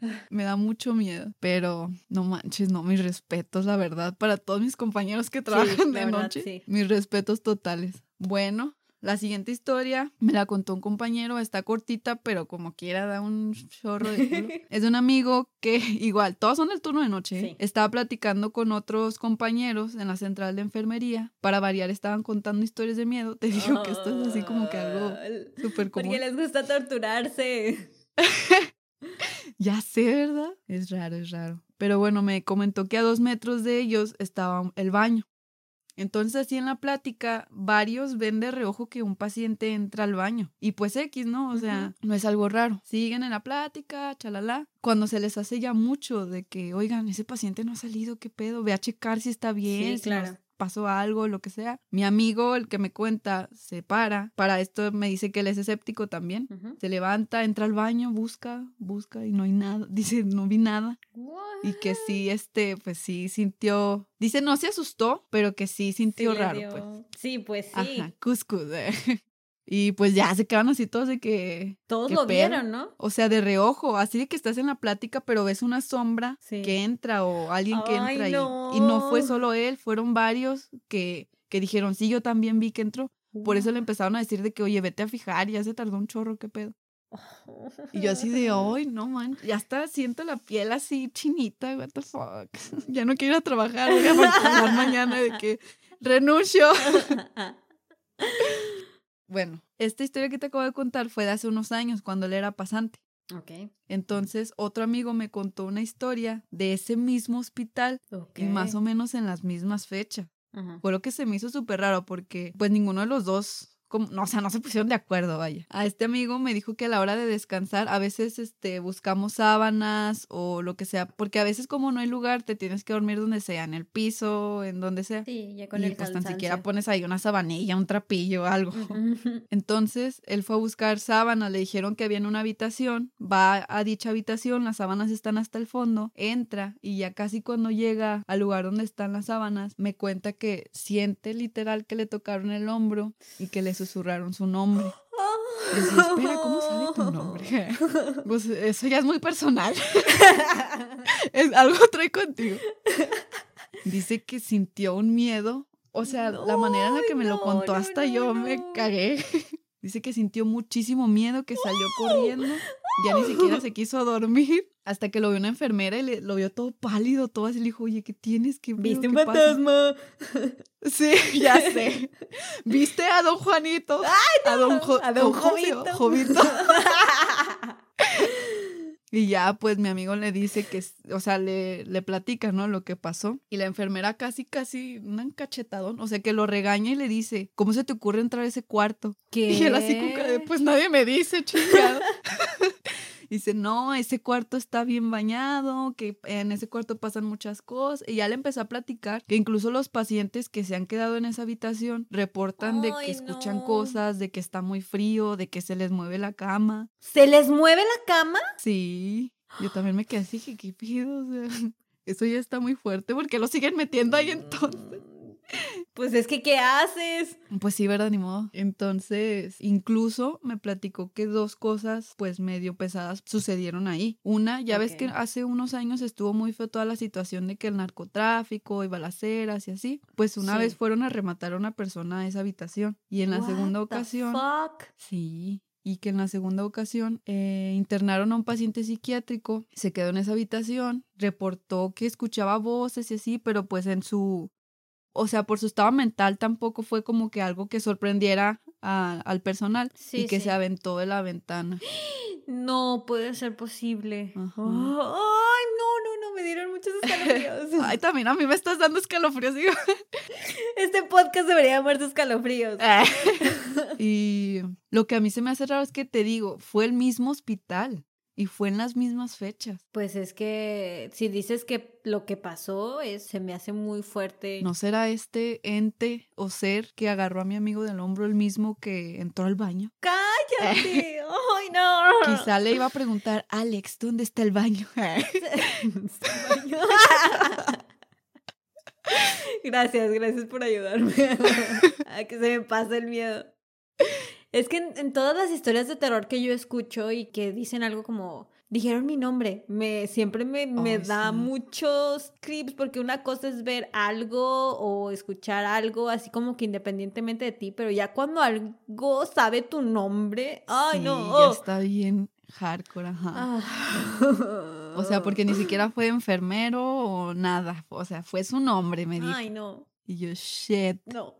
Speaker 1: Me da mucho miedo, pero no manches, no, mis respetos, la verdad, para todos mis compañeros que trabajan de
Speaker 2: verdad,
Speaker 1: noche.
Speaker 2: sí.
Speaker 1: Mis respetos totales. Bueno, la siguiente historia me la contó un compañero, está cortita, pero como quiera da un chorro de culo. Es de un amigo que igual, todos son del turno de noche. ¿eh? Estaba platicando con otros compañeros en la central de enfermería. Para variar, estaban contando historias de miedo. Te digo que esto es así como que algo súper común.
Speaker 2: Porque les gusta torturarse.
Speaker 1: Ya sé, ¿verdad? Es raro, es raro. Pero bueno, me comentó que a dos metros de ellos estaba el baño. Entonces, así en la plática, varios ven de reojo que un paciente entra al baño. Y pues X, ¿no? O sea, no es algo raro. Siguen en la plática, chalala. Cuando se les hace ya mucho de que, oigan, ese paciente no ha salido, ¿qué pedo? Ve a checar si está bien.
Speaker 2: Sí,
Speaker 1: si no-
Speaker 2: claro.
Speaker 1: Pasó algo, lo que sea. Mi amigo, el que me cuenta, se para. Para esto me dice que él es escéptico también. Se levanta, entra al baño, busca, busca y no hay nada. Dice, no vi nada. Y que sí, este, pues sí sintió. Dice, no se asustó, pero que sí sintió raro, pues.
Speaker 2: Sí, pues sí.
Speaker 1: Ajá, cuscus. eh. Y pues ya se quedan así todos de que.
Speaker 2: Todos
Speaker 1: ¿Qué
Speaker 2: lo
Speaker 1: pedo?
Speaker 2: vieron, ¿no?
Speaker 1: O sea, de reojo, así de que estás en la plática, pero ves una sombra
Speaker 2: Sí.
Speaker 1: que entra o alguien que
Speaker 2: Ay,
Speaker 1: entra ahí. Y no fue
Speaker 2: no.
Speaker 1: solo él, fueron varios que, que dijeron, sí, yo también vi que entró. Por eso le empezaron a decir de que, oye, vete a fijar, ya se tardó un chorro, qué pedo. Y yo así de, ay, no man, ya hasta siento la piel así chinita, what the fuck. Ya no quiero ir a trabajar, voy a mañana de que renuncio. Bueno, esta historia que te acabo de contar fue de hace unos años, cuando él era pasante.
Speaker 2: ok.
Speaker 1: Entonces, otro amigo me contó una historia de ese mismo hospital y más o menos en las mismas fechas.
Speaker 2: Ajá.
Speaker 1: Fue lo que se me hizo súper raro porque pues ninguno de los dos, como, no, o sea, no se pusieron de acuerdo, vaya. A este amigo me dijo que a la hora de descansar a veces este, buscamos sábanas o lo que sea, porque a veces como no hay lugar te tienes que dormir donde sea, en el piso, en donde sea.
Speaker 2: Sí, ya con
Speaker 1: y
Speaker 2: el
Speaker 1: pues tan siquiera pones ahí una sabanilla, un trapillo, algo. Entonces él fue a buscar sábanas, le dijeron que había en una habitación, va a dicha habitación, las sábanas están hasta el fondo, entra y ya casi cuando llega al lugar donde están las sábanas, me cuenta que siente literal que le tocaron el hombro y que le susurraron su nombre. Y espera, ¿cómo sabe tu nombre? Pues eso ya es muy personal. es algo trae contigo. Dice que sintió un miedo. O sea, la manera en la que me lo contó hasta
Speaker 2: no,
Speaker 1: yo me cagué. Dice que sintió muchísimo miedo, que salió corriendo. Ya ni siquiera se quiso dormir. Hasta que lo vio una enfermera y le, lo vio todo pálido, todo así. Le dijo, oye, ¿qué tienes? ¿Qué?
Speaker 2: ¿Viste un
Speaker 1: ¿Qué pasa?".
Speaker 2: fantasma?
Speaker 1: Sí, ya sé. ¿Viste a don Juanito? a don, Jo-
Speaker 2: a don. Jovito.
Speaker 1: Jovito. Y ya, pues mi amigo le dice que, o sea, le, le platica, ¿no? Lo que pasó. Y la enfermera casi, casi, un cachetadón. O sea, que lo regaña y le dice, ¿cómo se te ocurre entrar a ese cuarto?
Speaker 2: ¿Qué?
Speaker 1: Y él así con cara de, pues nadie me dice, chingado. Dice, no, ese cuarto está bien bañado, que en ese cuarto pasan muchas cosas. Y ya le empezó a platicar que incluso los pacientes que se han quedado en esa habitación reportan de que escuchan
Speaker 2: no.
Speaker 1: cosas, de que está muy frío, de que se les mueve la cama.
Speaker 2: ¿Se les mueve la cama?
Speaker 1: Sí, yo también me quedé así, ¿qué pido? O sea, eso ya está muy fuerte porque lo siguen metiendo ahí entonces.
Speaker 2: Pues es que, ¿qué haces?
Speaker 1: Pues sí, ¿verdad? Ni modo. Entonces, incluso me platicó que dos cosas, pues medio pesadas, sucedieron ahí. Una, ya ves que hace unos años estuvo muy feo toda la situación de que el narcotráfico y balaceras y así. Pues una
Speaker 2: Sí.
Speaker 1: vez fueron a rematar a una persona a esa habitación. Y en la segunda
Speaker 2: What
Speaker 1: ocasión...
Speaker 2: fuck?
Speaker 1: Sí, y que en la segunda ocasión eh, internaron a un paciente psiquiátrico, se quedó en esa habitación, reportó que escuchaba voces y así, pero pues en su, o sea, por su estado mental tampoco fue como que algo que sorprendiera a- al personal
Speaker 2: Sí,
Speaker 1: y que
Speaker 2: sí.
Speaker 1: se aventó de la ventana.
Speaker 2: No puede ser posible. Ay, no, no, no, me dieron muchos escalofríos.
Speaker 1: Ay, también a mí me estás dando escalofríos. digo.
Speaker 2: Este podcast debería llamarse escalofríos.
Speaker 1: y lo que a mí se me hace raro es que te digo, fue el mismo hospital y fue en las mismas fechas.
Speaker 2: Pues es que si dices que lo que pasó es, se me hace muy fuerte.
Speaker 1: ¿No será este ente o ser que agarró a mi amigo del hombro el mismo que entró al baño?
Speaker 2: ¡Cállate! ¡Ay, no!
Speaker 1: Quizá le iba a preguntar, Alex, ¿dónde está el baño?
Speaker 2: gracias, gracias por ayudarme a que se me pase el miedo. Es que en, en todas las historias de terror que yo escucho y que dicen algo como dijeron mi nombre, me siempre me, me da
Speaker 1: sí.
Speaker 2: muchos clips porque una cosa es ver algo o escuchar algo así como que independientemente de ti, pero ya cuando algo sabe tu nombre, ay
Speaker 1: Sí,
Speaker 2: no,
Speaker 1: Ya
Speaker 2: oh.
Speaker 1: está bien hardcore, ajá.
Speaker 2: Ah.
Speaker 1: O sea, porque ni siquiera fue enfermero o nada. O sea, fue su nombre, me dijo.
Speaker 2: Ay, no,
Speaker 1: Y yo, shit.
Speaker 2: no.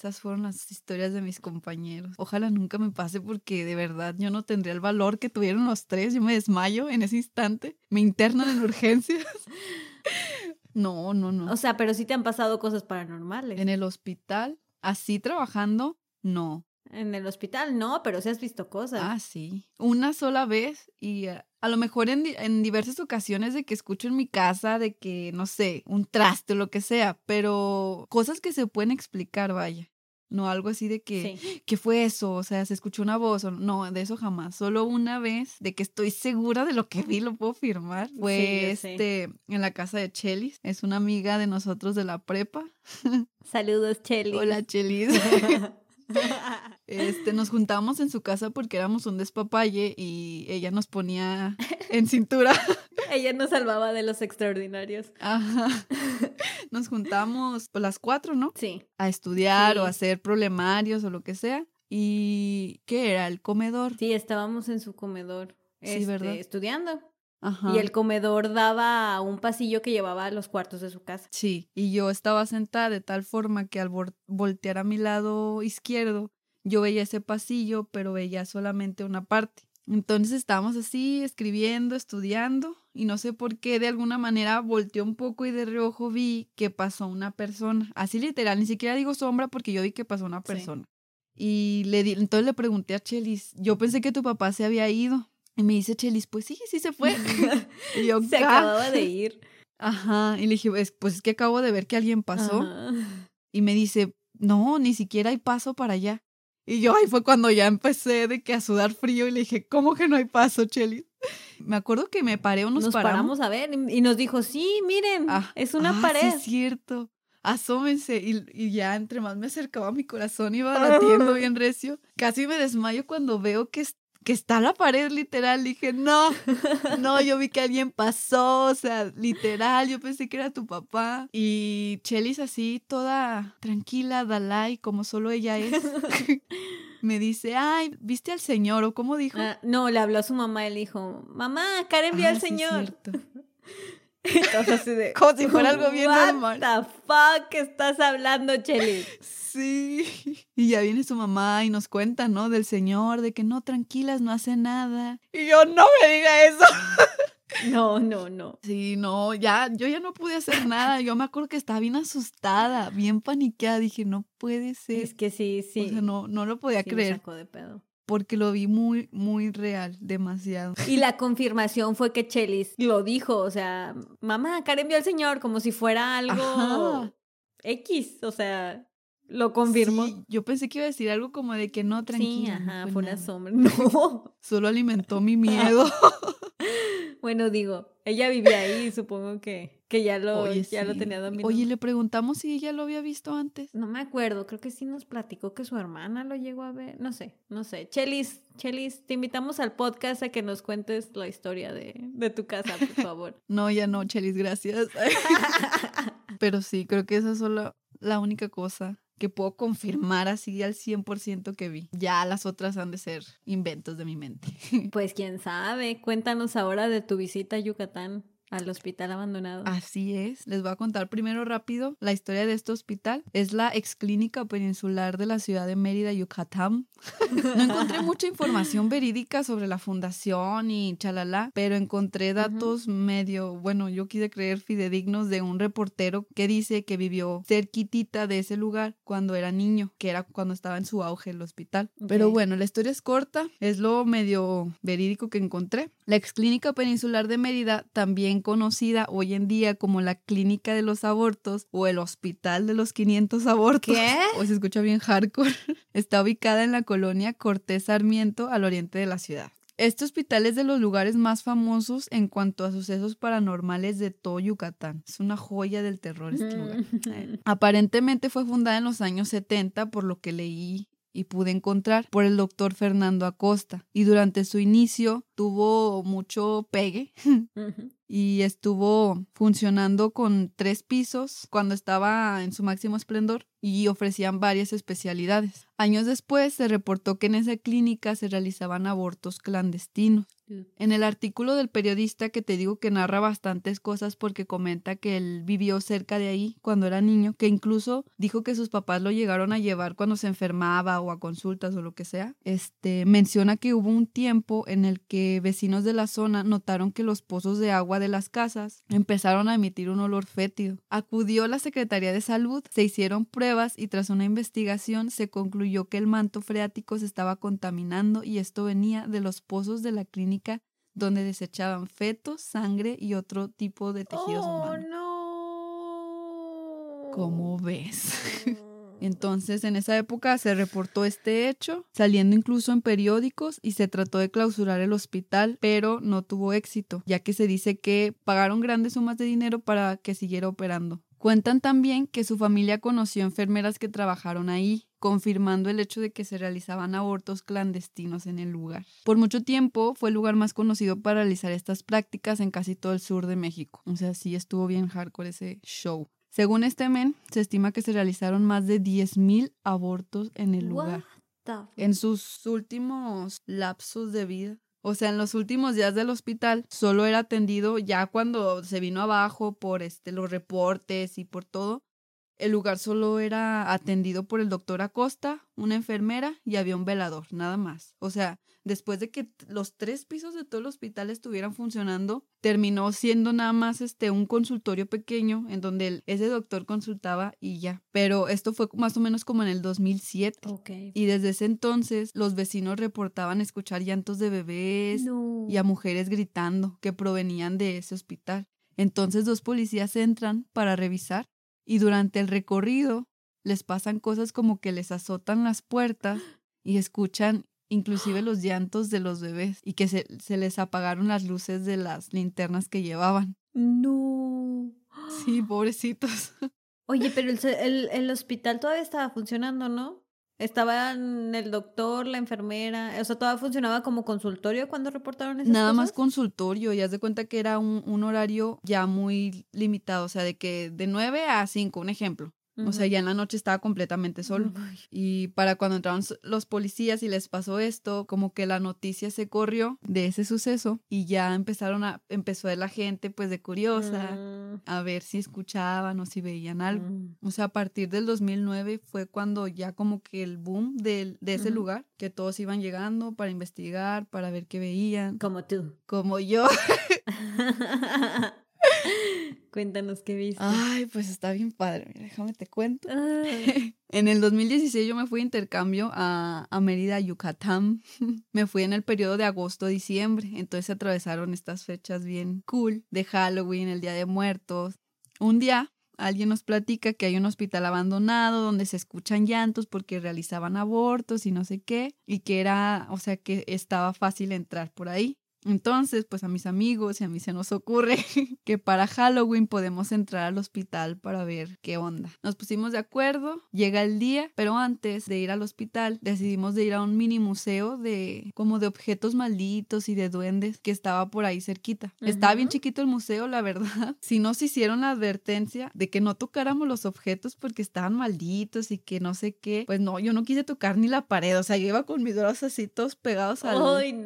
Speaker 1: Estas fueron las historias de mis compañeros. Ojalá nunca me pase porque de verdad yo no tendría el valor que tuvieron los tres. Yo me desmayo en ese instante. Me internan en urgencias. No, no, no.
Speaker 2: O sea, pero sí te han pasado cosas paranormales.
Speaker 1: En el hospital, así trabajando, no.
Speaker 2: en el hospital, no, pero sí has visto cosas.
Speaker 1: Ah, sí. Una sola vez y a, a lo mejor en, en diversas ocasiones de que escucho en mi casa de que, no sé, un traste o lo que sea, pero cosas que se pueden explicar, vaya. No algo así de que,
Speaker 2: Sí.
Speaker 1: ¿qué fue eso? O sea, se escuchó una voz. O, no, de eso jamás. Solo una vez de que estoy segura de lo que vi, lo puedo firmar. Fue este en la casa de Chelis. Es una amiga de nosotros de la prepa.
Speaker 2: Saludos, Chelly.
Speaker 1: Hola, Chelis. Este, nos juntamos en su casa porque éramos un despapalle y ella nos ponía en cintura.
Speaker 2: Ella nos salvaba de los extraordinarios.
Speaker 1: Ajá. Nos juntamos pues, las cuatro, ¿no?
Speaker 2: Sí.
Speaker 1: A estudiar o a hacer problemarios o lo que sea. ¿Y qué era? El comedor.
Speaker 2: Sí, estábamos en su comedor.
Speaker 1: Sí,
Speaker 2: este,
Speaker 1: ¿verdad?
Speaker 2: Estudiando.
Speaker 1: Ajá.
Speaker 2: Y el comedor daba a un pasillo que llevaba a los cuartos de su casa.
Speaker 1: Sí, y yo estaba sentada de tal forma que al vol- voltear a mi lado izquierdo, yo veía ese pasillo, pero veía solamente una parte. Entonces estábamos así, escribiendo, estudiando, y no sé por qué, de alguna manera volteé un poco y de reojo vi que pasó una persona. Así literal, ni siquiera digo sombra porque yo vi que pasó una
Speaker 2: Sí.
Speaker 1: persona. Y le di, entonces le pregunté a Chelis, yo pensé que tu papá se había ido. Y me dice Chelis, pues sí, sí se fue. y yo,
Speaker 2: Se
Speaker 1: "Ah".
Speaker 2: acababa de ir.
Speaker 1: Ajá, y le dije, "Es- pues es que acabo de ver que alguien pasó.
Speaker 2: Ajá.
Speaker 1: Y me dice, no, ni siquiera hay paso para allá. Y yo ahí fue cuando ya empecé de que a sudar frío y le dije, ¿cómo que no hay paso, Chelis? Me acuerdo que me paré o nos,
Speaker 2: Nos,
Speaker 1: paramos.
Speaker 2: paramos a ver y nos dijo, sí, miren,
Speaker 1: Ah,
Speaker 2: es una
Speaker 1: ah,
Speaker 2: pared.
Speaker 1: Sí, es cierto. Asómense. Y, y ya entre más me acercaba mi corazón iba latiendo bien recio. Casi me desmayo cuando veo que, que está la pared literal. Dije, no, no, yo vi que alguien pasó. O sea, literal, yo pensé que era tu papá. Y Chelis así, toda tranquila, Dalai, como solo ella es. me dice, ay, ¿viste al señor? ¿O cómo dijo?
Speaker 2: Ah, no, le habló a su mamá y le dijo, mamá, Karen vio
Speaker 1: Ah,
Speaker 2: al
Speaker 1: sí,
Speaker 2: señor. Entonces así de,
Speaker 1: Como si fuera algo bien
Speaker 2: "What
Speaker 1: normal".
Speaker 2: the fuck estás hablando, Cheli?
Speaker 1: Sí. Y ya viene su mamá y nos cuenta, ¿no? Del señor, de que no, tranquilas, no hace nada. Y yo, no me diga eso.
Speaker 2: No, no, no.
Speaker 1: Sí, no, ya, yo ya no pude hacer nada. Yo me acuerdo que estaba bien asustada, bien paniqueada. Dije, no puede ser.
Speaker 2: Es que sí, sí.
Speaker 1: O sea, no, no lo podía
Speaker 2: sí me
Speaker 1: creer
Speaker 2: sacó de pedo.
Speaker 1: porque lo vi muy, muy real, demasiado.
Speaker 2: Y la confirmación fue que Chelis lo dijo, o sea, mamá, Karen vio al señor como si fuera algo
Speaker 1: Ajá.
Speaker 2: X, o sea, lo confirmó.
Speaker 1: Sí, yo pensé que iba a decir algo como de que no, tranquila.
Speaker 2: Sí,
Speaker 1: no
Speaker 2: ajá,
Speaker 1: fue
Speaker 2: fue una
Speaker 1: nada.
Speaker 2: sombra. No.
Speaker 1: Solo alimentó mi miedo.
Speaker 2: Bueno, digo, ella vivía ahí supongo que, que ya lo,
Speaker 1: Oye,
Speaker 2: ya lo tenía dominado.
Speaker 1: Oye, le preguntamos si ella lo había visto antes.
Speaker 2: No me acuerdo, creo que sí nos platicó que su hermana lo llegó a ver. No sé, no sé. Chelis, Chelis, te invitamos al podcast a que nos cuentes la historia de, de tu casa, por favor.
Speaker 1: No, ya no, Chelis, gracias. Pero sí, creo que esa es solo la única cosa que puedo confirmar así al 100% que vi. Ya las otras han de ser inventos de mi mente.
Speaker 2: Pues quién sabe, cuéntanos ahora de tu visita a Yucatán, al hospital abandonado.
Speaker 1: Así es. Les voy a contar primero rápido la historia de este hospital. Es la ex clínica peninsular de la ciudad de Mérida, Yucatán. No encontré mucha información verídica sobre la fundación y chalala, pero encontré datos medio, bueno, yo quise creer fidedignos de un reportero que dice que vivió cerquitita de ese lugar cuando era niño, que era cuando estaba en su auge el hospital. Pero bueno, la historia es corta, es lo medio verídico que encontré. La ex clínica peninsular de Mérida, también conocida hoy en día como la clínica de los abortos o el hospital de los 500 abortos.
Speaker 2: ¿Qué?
Speaker 1: O se escucha bien hardcore. Está ubicada en la colonia Cortés Sarmiento, al oriente de la ciudad. Este hospital es de los lugares más famosos en cuanto a sucesos paranormales de todo Yucatán. Es una joya del terror este lugar. Aparentemente fue fundada en los años 70, por lo que leí y pude encontrar, por el doctor Fernando Acosta. Y durante su inicio tuvo mucho pegue y estuvo funcionando con tres pisos cuando estaba en su máximo esplendor y ofrecían varias especialidades. Años después se reportó que en esa clínica se realizaban abortos clandestinos. En el artículo del periodista que te digo que narra bastantes cosas porque comenta que él vivió cerca de ahí cuando era niño, que incluso dijo que sus papás lo llegaron a llevar cuando se enfermaba o a consultas o lo que sea, este menciona que hubo un tiempo en el que vecinos de la zona notaron que los pozos de agua de las casas empezaron a emitir un olor fétido. Acudió la Secretaría de Salud, se hicieron pruebas y tras una investigación se concluyó que el manto freático se estaba contaminando y esto venía de los pozos de la clínica donde desechaban fetos, sangre y otro tipo de tejidos
Speaker 2: oh,
Speaker 1: humanos.
Speaker 2: no!
Speaker 1: ¿Cómo ves? Entonces, en esa época se reportó este hecho, saliendo incluso en periódicos y se trató de clausurar el hospital, pero no tuvo éxito, ya que se dice que pagaron grandes sumas de dinero para que siguiera operando. Cuentan también que su familia conoció enfermeras que trabajaron ahí, confirmando el hecho de que se realizaban abortos clandestinos en el lugar. Por mucho tiempo fue el lugar más conocido para realizar estas prácticas en casi todo el sur de México. O sea, sí estuvo bien hardcore ese show. Según este men, se estima que se realizaron más de 10.000 abortos en el lugar. En sus últimos lapsos de vida. O sea, en los últimos días del hospital solo era atendido ya cuando se vino abajo por este, los reportes y por todo. El lugar solo era atendido por el doctor Acosta, una enfermera y había un velador, nada más. O sea, después de que los tres pisos de todo el hospital estuvieran funcionando, terminó siendo nada más este un consultorio pequeño en donde ese doctor consultaba y ya. Pero esto fue más o menos como en el 2007. Y desde ese entonces los vecinos reportaban escuchar llantos de bebés y a mujeres gritando que provenían de ese hospital. Entonces dos policías entran para revisar y durante el recorrido les pasan cosas como que les azotan las puertas y escuchan inclusive los llantos de los bebés y que se, les apagaron las luces de las linternas que llevaban.
Speaker 2: No.
Speaker 1: Sí, pobrecitos.
Speaker 2: Oye, pero el, el, hospital todavía estaba funcionando, ¿no? Estaban el doctor, la enfermera, o sea, todavía funcionaba como consultorio cuando reportaron esas
Speaker 1: Nada más consultorio, ya de cuenta que era un, un, horario ya muy limitado, o sea, de que de 9 a 5, un ejemplo. O sea, ya en la noche estaba completamente solo. Y para cuando entraron los policías y les pasó esto, como que la noticia se corrió de ese suceso y ya empezaron a, empezó a la gente pues de curiosa mm. a ver si escuchaban o si veían algo. Mm. O sea, a partir del 2009 fue cuando ya como que el boom de, de ese lugar, que todos iban llegando para investigar, para ver qué veían.
Speaker 2: Como tú.
Speaker 1: Como yo.
Speaker 2: Cuéntanos qué viste.
Speaker 1: Ay, pues está bien padre. déjame te cuento. en el 2016 yo me fui de intercambio a, a Mérida, Yucatán. me fui en el periodo de agosto-diciembre. Entonces se atravesaron estas fechas bien cool de Halloween, el Día de Muertos. Un día alguien nos platica que hay un hospital abandonado donde se escuchan llantos porque realizaban abortos y no sé qué, y que era, o sea, que estaba fácil entrar por ahí. Entonces, pues a mis amigos y a mí se nos ocurre que para Halloween podemos entrar al hospital para ver qué onda. Nos pusimos de acuerdo, llega el día, pero antes de ir al hospital decidimos de ir a un mini museo de como de objetos malditos y de duendes que estaba por ahí cerquita. Estaba bien chiquito el museo, la verdad. Si nos hicieron la advertencia de que no tocáramos los objetos porque estaban malditos y que no sé qué, pues no, yo no quise tocar ni la pared, o sea, yo iba con mis brazos así todos pegados al,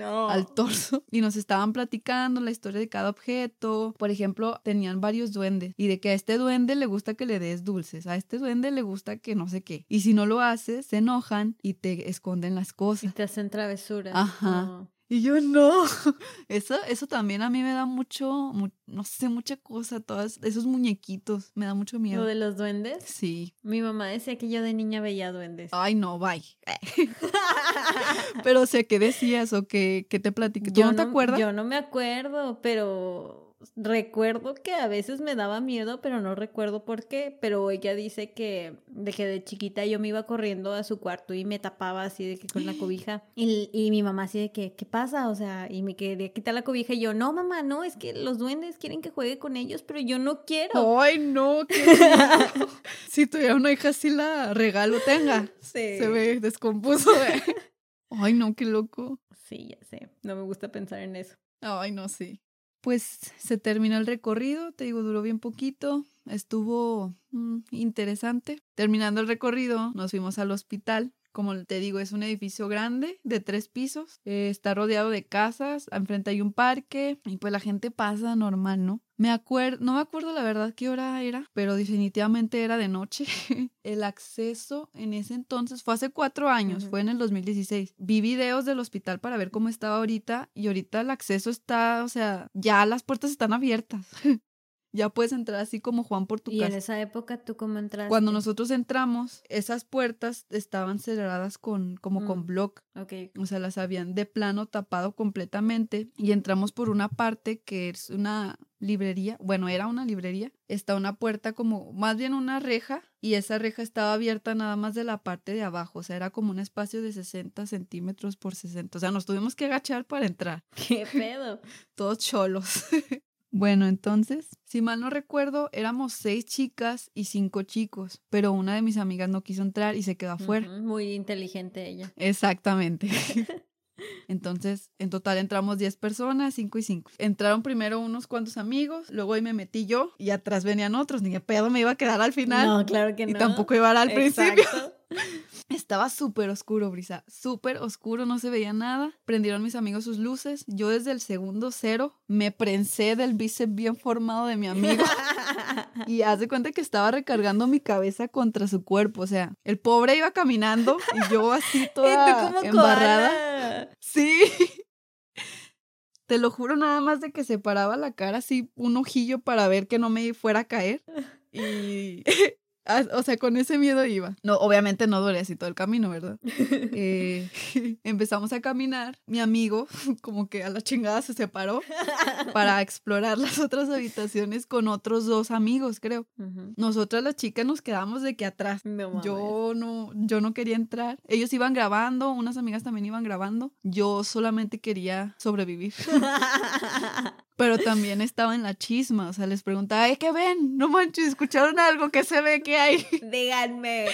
Speaker 1: al torso y nos estaban platicando la historia de cada objeto. Por ejemplo, tenían varios duendes y de que a este duende le gusta que le des dulces, a este duende le gusta que no sé qué. Y si no lo haces, se enojan y te esconden las cosas.
Speaker 2: Y te hacen travesuras.
Speaker 1: Ajá. Y yo no. Eso, eso también a mí me da mucho, no sé, mucha cosa, todos esos muñequitos, me da mucho miedo.
Speaker 2: ¿Lo de los duendes?
Speaker 1: Sí.
Speaker 2: Mi mamá decía que yo de niña veía duendes.
Speaker 1: Ay, no, bye. pero o sea, ¿qué decías o qué, qué te platiqué? ¿Tú no te acuerdas?
Speaker 2: Yo no me acuerdo, pero recuerdo que a veces me daba miedo, pero no recuerdo por qué. Pero ella dice que de que de chiquita yo me iba corriendo a su cuarto y me tapaba así de que con la cobija. Y, y mi mamá así de que, ¿qué pasa? O sea, y me quería quitar la cobija y yo, no, mamá, no, es que los duendes quieren que juegue con ellos, pero yo no quiero.
Speaker 1: Ay, no, qué Si tuviera una hija así la regalo tenga. Sí. Se ve descompuso. Ay, no, qué loco.
Speaker 2: Sí, ya sé. No me gusta pensar en eso.
Speaker 1: Ay, no, sí pues se terminó el recorrido, te digo, duró bien poquito, estuvo mm, interesante. Terminando el recorrido, nos fuimos al hospital como te digo, es un edificio grande de tres pisos, eh, está rodeado de casas, enfrente hay un parque y pues la gente pasa normal, ¿no? Me acuerdo, no me acuerdo la verdad qué hora era, pero definitivamente era de noche. el acceso en ese entonces fue hace cuatro años, fue en el 2016. Vi videos del hospital para ver cómo estaba ahorita y ahorita el acceso está, o sea, ya las puertas están abiertas. ya puedes entrar así como Juan por tu
Speaker 2: ¿Y
Speaker 1: casa.
Speaker 2: en esa época tú cómo entraste?
Speaker 1: Cuando nosotros entramos, esas puertas estaban cerradas con, como con
Speaker 2: Mm.
Speaker 1: block.
Speaker 2: Ok.
Speaker 1: O sea, las habían de plano tapado completamente y entramos por una parte que es una librería, bueno, era una librería, está una puerta como, más bien una reja y esa reja estaba abierta nada más de la parte de abajo, o sea, era como un espacio de 60 centímetros por 60, o sea, nos tuvimos que agachar para entrar,
Speaker 2: ¿Qué pedo?
Speaker 1: todos cholos. Bueno, entonces, si mal no recuerdo, éramos seis chicas y cinco chicos, pero una de mis amigas no quiso entrar y se quedó afuera.
Speaker 2: Muy inteligente ella.
Speaker 1: Exactamente. Entonces, en total entramos 10 personas, 5 y 5. Entraron primero unos cuantos amigos, luego ahí me metí yo y atrás venían otros. Ni que pedo me iba a quedar al final.
Speaker 2: No, claro que no.
Speaker 1: y tampoco iba a al principio. Estaba súper oscuro, Brisa. Súper oscuro, no se veía nada. Prendieron mis amigos sus luces. Yo desde el segundo cero me prensé del bíceps bien formado de mi amigo. Y haz de cuenta que estaba recargando mi cabeza contra su cuerpo. O sea, el pobre iba caminando y yo así
Speaker 2: ¿Y tú
Speaker 1: toda embarrada.
Speaker 2: koala?
Speaker 1: Sí. Te lo juro nada más de que se paraba la cara así un ojillo para ver que no me fuera a caer. Y, o sea, con ese miedo iba. No, obviamente no duré así todo el camino, ¿verdad? Eh, empezamos a caminar. Mi amigo, como que a la chingada, se separó para explorar las otras habitaciones con otros dos amigos, creo. Nosotras las chicas nos quedamos de que atrás.
Speaker 2: No.
Speaker 1: Yo no, yo no quería entrar. Ellos iban grabando, unas amigas también iban grabando. Yo solamente quería sobrevivir. Pero también estaba en la chisma. O sea, les preguntaba, "Ay, ¿qué ven? No manches, ¿escucharon algo? ¿Qué se ve? ¿Qué hay?
Speaker 2: Díganme.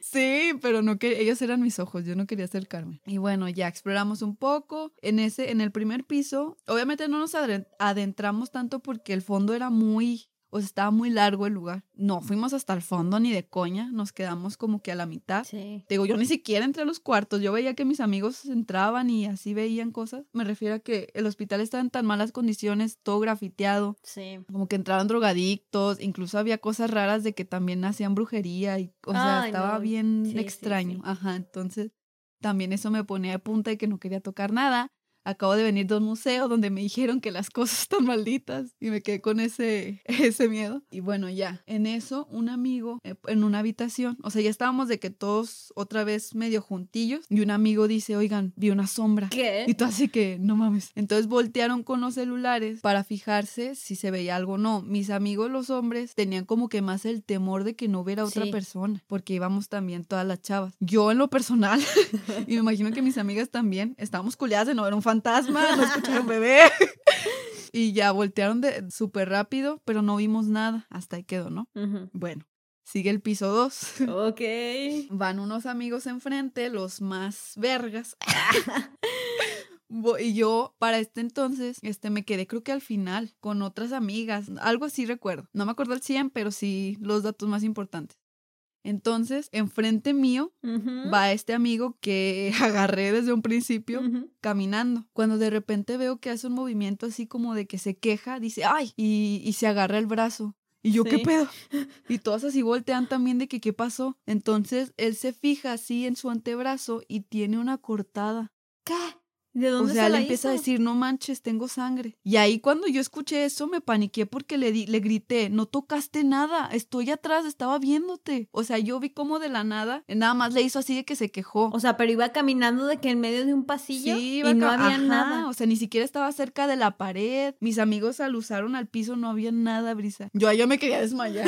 Speaker 1: Sí, pero no que ellos eran mis ojos, yo no quería acercarme. Y bueno, ya exploramos un poco. En ese, en el primer piso, obviamente no nos adentramos tanto porque el fondo era muy, o sea, estaba muy largo el lugar. No fuimos hasta el fondo ni de coña, nos quedamos como que a la mitad.
Speaker 2: Sí.
Speaker 1: Te digo, yo ni siquiera entré a los cuartos, yo veía que mis amigos entraban y así veían cosas. Me refiero a que el hospital estaba en tan malas condiciones, todo grafiteado,
Speaker 2: Sí.
Speaker 1: como que entraban drogadictos, incluso había cosas raras de que también hacían brujería y, o sea,
Speaker 2: Ay,
Speaker 1: estaba
Speaker 2: no.
Speaker 1: bien
Speaker 2: Sí,
Speaker 1: extraño.
Speaker 2: sí.
Speaker 1: Ajá, entonces también eso me ponía de punta y que no quería tocar nada. Acabo de venir de un museo donde me dijeron que las cosas están malditas y me quedé con ese, ese miedo. Y bueno, ya, en eso un amigo eh, en una habitación, o sea, ya estábamos de que todos otra vez medio juntillos y un amigo dice, oigan, vi una sombra.
Speaker 2: ¿Qué?
Speaker 1: Y tú así que, no mames. Entonces voltearon con los celulares para fijarse si se veía algo o no. Mis amigos, los hombres, tenían como que más el temor de que no hubiera otra
Speaker 2: Sí.
Speaker 1: persona, porque íbamos también todas las chavas. Yo en lo personal, y me imagino que mis amigas también, estábamos culiadas de no ver un fantasma, no escuchar un bebé. y ya voltearon de súper rápido, pero no vimos nada. Hasta ahí quedó, ¿no? Bueno, sigue el piso 2.
Speaker 2: Ok.
Speaker 1: Van unos amigos enfrente, los más vergas. Y yo, para este entonces, este, me quedé creo que al final con otras amigas, algo así recuerdo. No me acuerdo al 100, pero sí los datos más importantes. Entonces, enfrente mío va este amigo que agarré desde un principio caminando. Cuando de repente veo que hace un movimiento así como de que se queja, dice, ¡ay! Y, y se agarra el brazo. Y yo, ¿qué pedo? Y todas así voltean también de que, ¿qué pasó? Entonces, él se fija así en su antebrazo y tiene una cortada.
Speaker 2: ¿Qué? ¿De
Speaker 1: O
Speaker 2: dónde
Speaker 1: sea,
Speaker 2: se
Speaker 1: le empieza a decir, no manches, tengo sangre. Y ahí cuando yo escuché eso, me paniqué porque le, di, le grité, no tocaste nada, estoy atrás, estaba viéndote. O sea, yo vi como de la nada, nada más le hizo así de que se quejó.
Speaker 2: O sea, pero iba caminando de que en medio de un pasillo
Speaker 1: Sí,
Speaker 2: y
Speaker 1: iba
Speaker 2: no
Speaker 1: ca-
Speaker 2: había
Speaker 1: ajá,
Speaker 2: nada.
Speaker 1: O sea, ni siquiera estaba cerca de la pared. Mis amigos al usaron al piso, no había nada, Brisa. Yo allá me quería desmayar.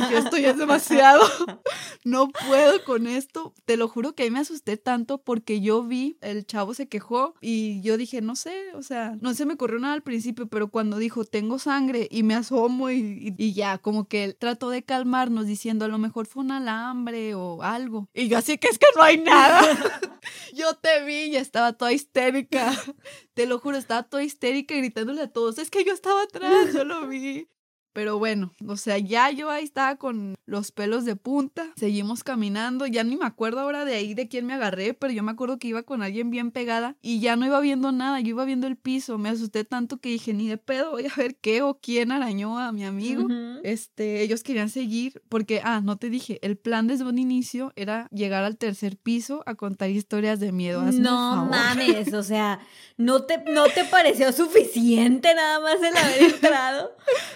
Speaker 1: Dije, esto ya es demasiado. no puedo con esto. Te lo juro que ahí me asusté tanto porque yo vi, el chavo se quejó y yo dije, no sé, o sea, no se me ocurrió nada al principio, pero cuando dijo, tengo sangre y me asomo y, y- ya, como que él trató de calmarnos diciendo, a lo mejor fue un alambre o algo. Y yo así que es que no hay nada. Yo te vi y estaba toda histérica. Te lo juro, estaba toda histérica gritándole a todos. Es que yo estaba atrás, yo lo vi. Pero bueno, o sea, ya yo ahí estaba con los pelos de punta, seguimos caminando, ya ni me acuerdo ahora de ahí de quién me agarré, pero yo me acuerdo que iba con alguien bien pegada y ya no iba viendo nada, yo iba viendo el piso, me asusté tanto que dije, ni de pedo, voy a ver qué o quién arañó a mi amigo. Este, ellos querían seguir porque, ah, no te dije, el plan desde un inicio era llegar al tercer piso a contar historias de miedo.
Speaker 2: no mames, o sea, ¿no te, ¿no te pareció suficiente nada más el haber entrado?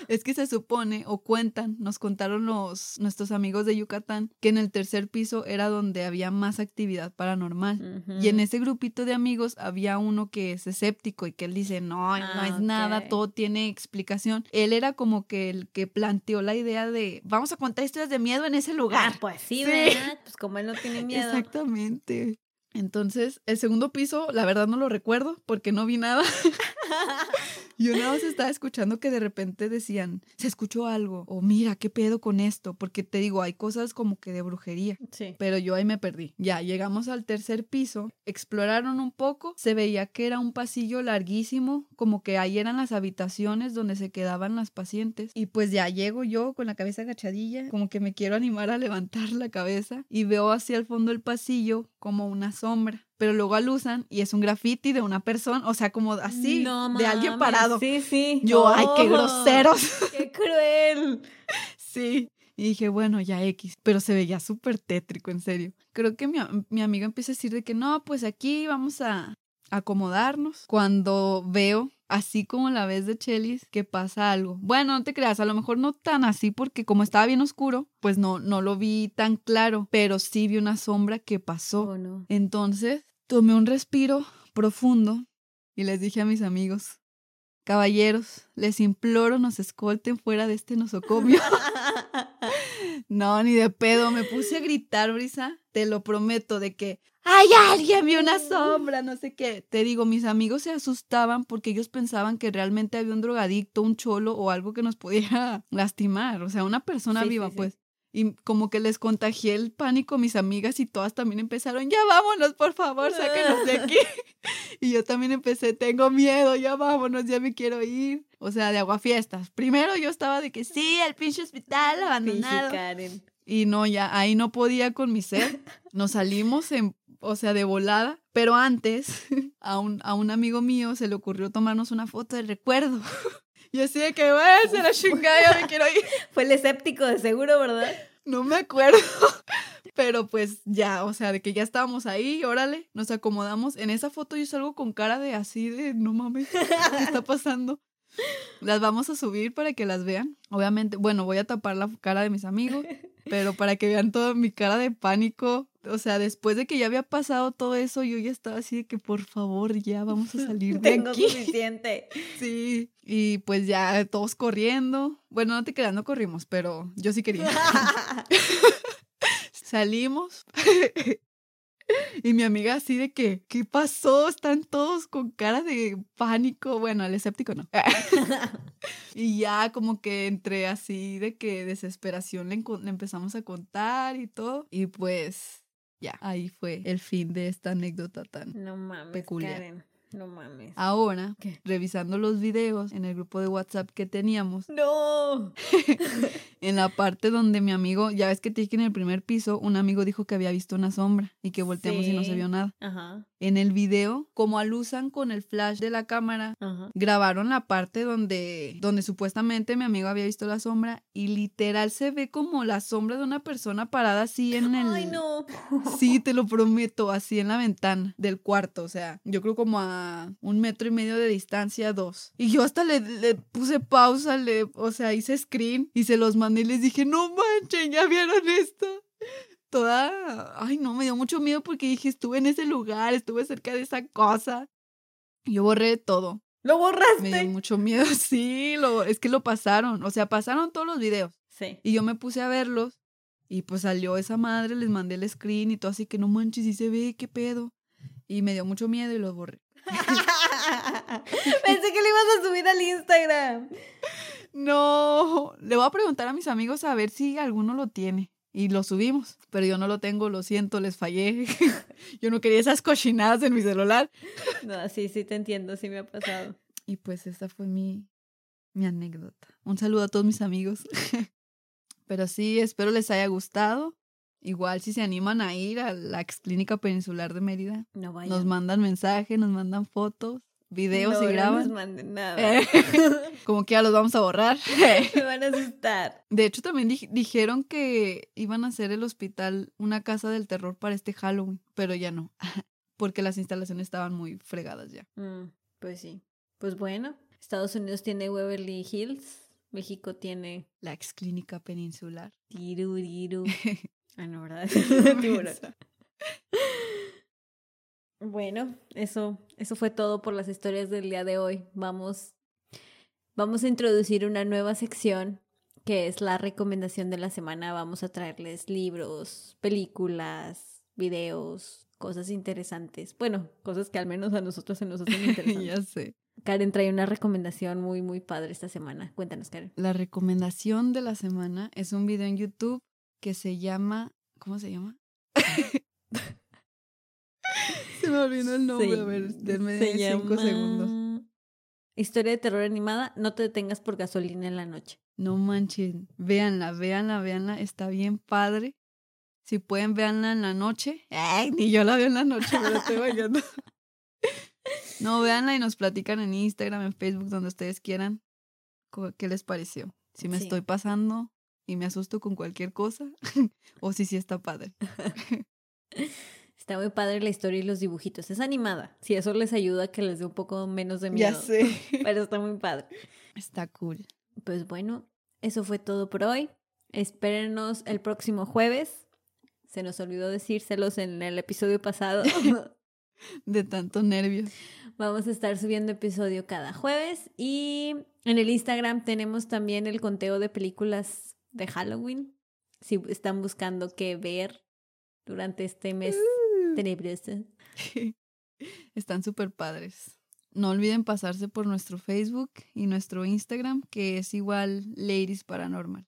Speaker 1: es que se supone o cuentan, nos contaron los nuestros amigos de Yucatán que en el tercer piso era donde había más actividad paranormal. Y en ese grupito de amigos había uno que es escéptico y que él dice, "No, no ah, es nada, todo tiene explicación." Él era como que el que planteó la idea de, "Vamos a contar historias de miedo en ese lugar."
Speaker 2: Ah, pues sí, ¿verdad? Pues como él no tiene miedo.
Speaker 1: Exactamente. Entonces, el segundo piso, la verdad no lo recuerdo porque no vi nada. Yo nada más estaba escuchando que de repente decían, se escuchó algo, o mira, qué pedo con esto, porque te digo, hay cosas como que de brujería. Sí. Pero yo ahí me perdí. Ya, llegamos al tercer piso, exploraron un poco, se veía que era un pasillo larguísimo, como que ahí eran las habitaciones donde se quedaban las pacientes. Y pues ya llego yo con la cabeza agachadilla, como que me quiero animar a levantar la cabeza y veo hacia el fondo del pasillo como una sombra pero luego alusan y es un graffiti de una persona, o sea, como así, de alguien parado.
Speaker 2: Sí, sí.
Speaker 1: Yo, ay, qué groseros.
Speaker 2: Qué cruel.
Speaker 1: sí. Y dije, bueno, ya X, pero se veía súper tétrico, en serio. Creo que mi, mi amiga empieza a decir de que no, pues aquí vamos a acomodarnos. Cuando veo, así como la vez de Chelis, que pasa algo. Bueno, no te creas, a lo mejor no tan así porque como estaba bien oscuro, pues no, no lo vi tan claro, pero sí vi una sombra que pasó.
Speaker 2: Oh, no.
Speaker 1: Entonces Tomé un respiro profundo y les dije a mis amigos, caballeros, les imploro nos escolten fuera de este nosocomio. no, ni de pedo, me puse a gritar, Brisa, te lo prometo, de que hay alguien, vi una sombra, no sé qué. Te digo, mis amigos se asustaban porque ellos pensaban que realmente había un drogadicto, un cholo o algo que nos pudiera lastimar, o sea, una persona viva, pues. Y como que les contagié el pánico a mis amigas y todas también empezaron, ya vámonos, por favor, sáquenos de aquí. y yo también empecé, tengo miedo, ya vámonos, ya me quiero ir. O sea, de aguafiestas. Primero yo estaba de que sí, el pinche hospital abandonado. Karen. Y no, ya ahí no podía con mi ser. Nos salimos en, o sea, de volada. Pero antes, a un, a un amigo mío se le ocurrió tomarnos una foto de recuerdo. Y así de que, bueno, se la chingada, me quiero ir.
Speaker 2: Fue el escéptico de seguro, ¿verdad?
Speaker 1: No me acuerdo. Pero pues ya, o sea, de que ya estábamos ahí, órale, nos acomodamos. En esa foto yo salgo con cara de así de, no mames, ¿qué está pasando? Las vamos a subir para que las vean. Obviamente, bueno, voy a tapar la cara de mis amigos, pero para que vean toda mi cara de pánico. O sea, después de que ya había pasado todo eso, yo ya estaba así de que por favor ya vamos a salir de
Speaker 2: Tengo suficiente.
Speaker 1: Sí, y pues ya todos corriendo. Bueno, no te creas, no corrimos, pero yo sí quería. Salimos y mi amiga así de que, ¿qué pasó? Están todos con cara de pánico. Bueno, el escéptico no. y ya como que entré así de que desesperación le, empezamos a contar y todo. Y pues ya, ahí fue el fin de esta anécdota tan
Speaker 2: no mames, peculiar. No mames.
Speaker 1: Ahora, revisando los videos en el grupo de WhatsApp que teníamos.
Speaker 2: ¡No!
Speaker 1: en la parte donde mi amigo, ya ves que te dije que en el primer piso, un amigo dijo que había visto una sombra y que volteamos y no se vio nada.
Speaker 2: Ajá.
Speaker 1: En el video, como alusan con el flash de la cámara, grabaron la parte donde, donde supuestamente mi amigo había visto la sombra y literal se ve como la sombra de una persona parada así en el.
Speaker 2: ¡Ay, no!
Speaker 1: Sí, te lo prometo, así en la ventana del cuarto. O sea, yo creo como a un metro y medio de distancia, dos. Y yo hasta le, le puse pausa, le, o sea, hice screen y se los mandé y les dije, no manchen, ya vieron esto toda, ay no, me dio mucho miedo porque dije, estuve en ese lugar, estuve cerca de esa cosa. Yo borré todo.
Speaker 2: ¿Lo borraste?
Speaker 1: Me dio mucho miedo, sí, lo, es que lo pasaron, o sea, pasaron todos los videos.
Speaker 2: Sí.
Speaker 1: Y yo me puse a verlos y pues salió esa madre, les mandé el screen y todo así que no manches, y se ve, qué pedo. Y me dio mucho miedo y los borré.
Speaker 2: Pensé que le ibas a subir al Instagram.
Speaker 1: No, le voy a preguntar a mis amigos a ver si alguno lo tiene. Y lo subimos, pero yo no lo tengo, lo siento, les fallé. yo no quería esas cochinadas en mi celular.
Speaker 2: No, sí, sí te entiendo, sí me ha pasado.
Speaker 1: Y pues esa fue mi, mi anécdota. Un saludo a todos mis amigos. Pero sí, espero les haya gustado. Igual si se animan a ir a la clínica peninsular de Mérida,
Speaker 2: No
Speaker 1: nos mandan mensajes, nos mandan fotos, videos
Speaker 2: No,
Speaker 1: y
Speaker 2: no
Speaker 1: graban.
Speaker 2: nos manden nada.
Speaker 1: Eh, Como que ya los vamos a borrar.
Speaker 2: Me van a asustar.
Speaker 1: De hecho, también dij- dijeron que iban a hacer el hospital una casa del terror para este Halloween, pero ya no, porque las instalaciones estaban muy fregadas ya.
Speaker 2: Mm, pues sí. Pues bueno, Estados Unidos tiene Waverly Hills, México tiene
Speaker 1: La ex clínica peninsular.
Speaker 2: Tiruriru. Ah, no, ¿verdad? Bueno, eso, eso fue todo por las historias del día de hoy. Vamos, vamos a introducir una nueva sección que es la recomendación de la semana. Vamos a traerles libros, películas, videos, cosas interesantes. Bueno, cosas que al menos a nosotros se nos hacen interesantes.
Speaker 1: ya sé.
Speaker 2: Karen trae una recomendación muy, muy padre esta semana. Cuéntanos, Karen.
Speaker 1: La recomendación de la semana es un video en YouTube que se llama. ¿Cómo se llama? se me olvidó el nombre. a ver, denme
Speaker 2: se
Speaker 1: cinco
Speaker 2: llama
Speaker 1: segundos.
Speaker 2: Historia de terror animada, no te detengas por gasolina en la noche.
Speaker 1: No manchen. Véanla, véanla, véanla. Está bien padre. Si pueden, véanla en la noche. Ay, ni yo la veo en la noche, pero estoy bañando. No, véanla y nos platican en Instagram, en Facebook, donde ustedes quieran. ¿Qué les pareció? Si me
Speaker 2: Sí.
Speaker 1: estoy pasando y me asusto con cualquier cosa. o si sí está padre.
Speaker 2: Está muy padre la historia y los dibujitos. Es animada. Si eso les ayuda a que les dé un poco menos de miedo.
Speaker 1: Ya sé.
Speaker 2: Pero está muy padre.
Speaker 1: Está cool.
Speaker 2: Pues bueno, eso fue todo por hoy. Espérenos el próximo jueves. Se nos olvidó decírselos en el episodio pasado.
Speaker 1: De tanto nervios.
Speaker 2: Vamos a estar subiendo episodio cada jueves y en el Instagram tenemos también el conteo de películas de Halloween. Si están buscando qué ver durante este mes tenebroso.
Speaker 1: Están súper padres. No olviden pasarse por nuestro Facebook y nuestro Instagram, que es igual Ladies Paranormal.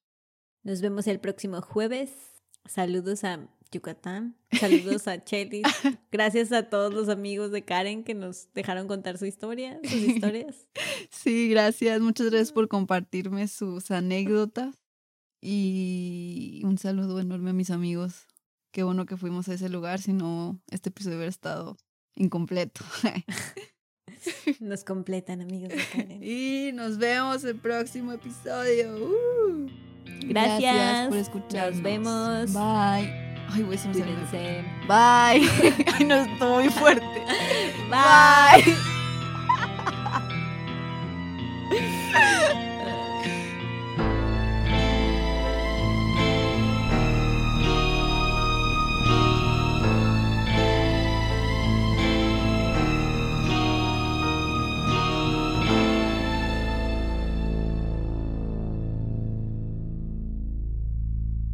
Speaker 2: Nos vemos el próximo jueves. Saludos a Yucatán. Saludos a Chelis. Gracias a todos los amigos de Karen que nos dejaron contar su historia, sus historias.
Speaker 1: Sí, gracias. Muchas gracias por compartirme sus anécdotas. Y un saludo enorme a mis amigos. Qué bueno que fuimos a ese lugar, si no, este episodio hubiera estado incompleto.
Speaker 2: Nos completan, amigos de Karen.
Speaker 1: y nos vemos el próximo episodio. Uh.
Speaker 2: Gracias.
Speaker 1: por escuchar.
Speaker 2: Nos vemos.
Speaker 1: Bye. Ay, güey, se me. Bye. Ay, no, estuvo muy fuerte.
Speaker 2: Bye.
Speaker 1: Bye.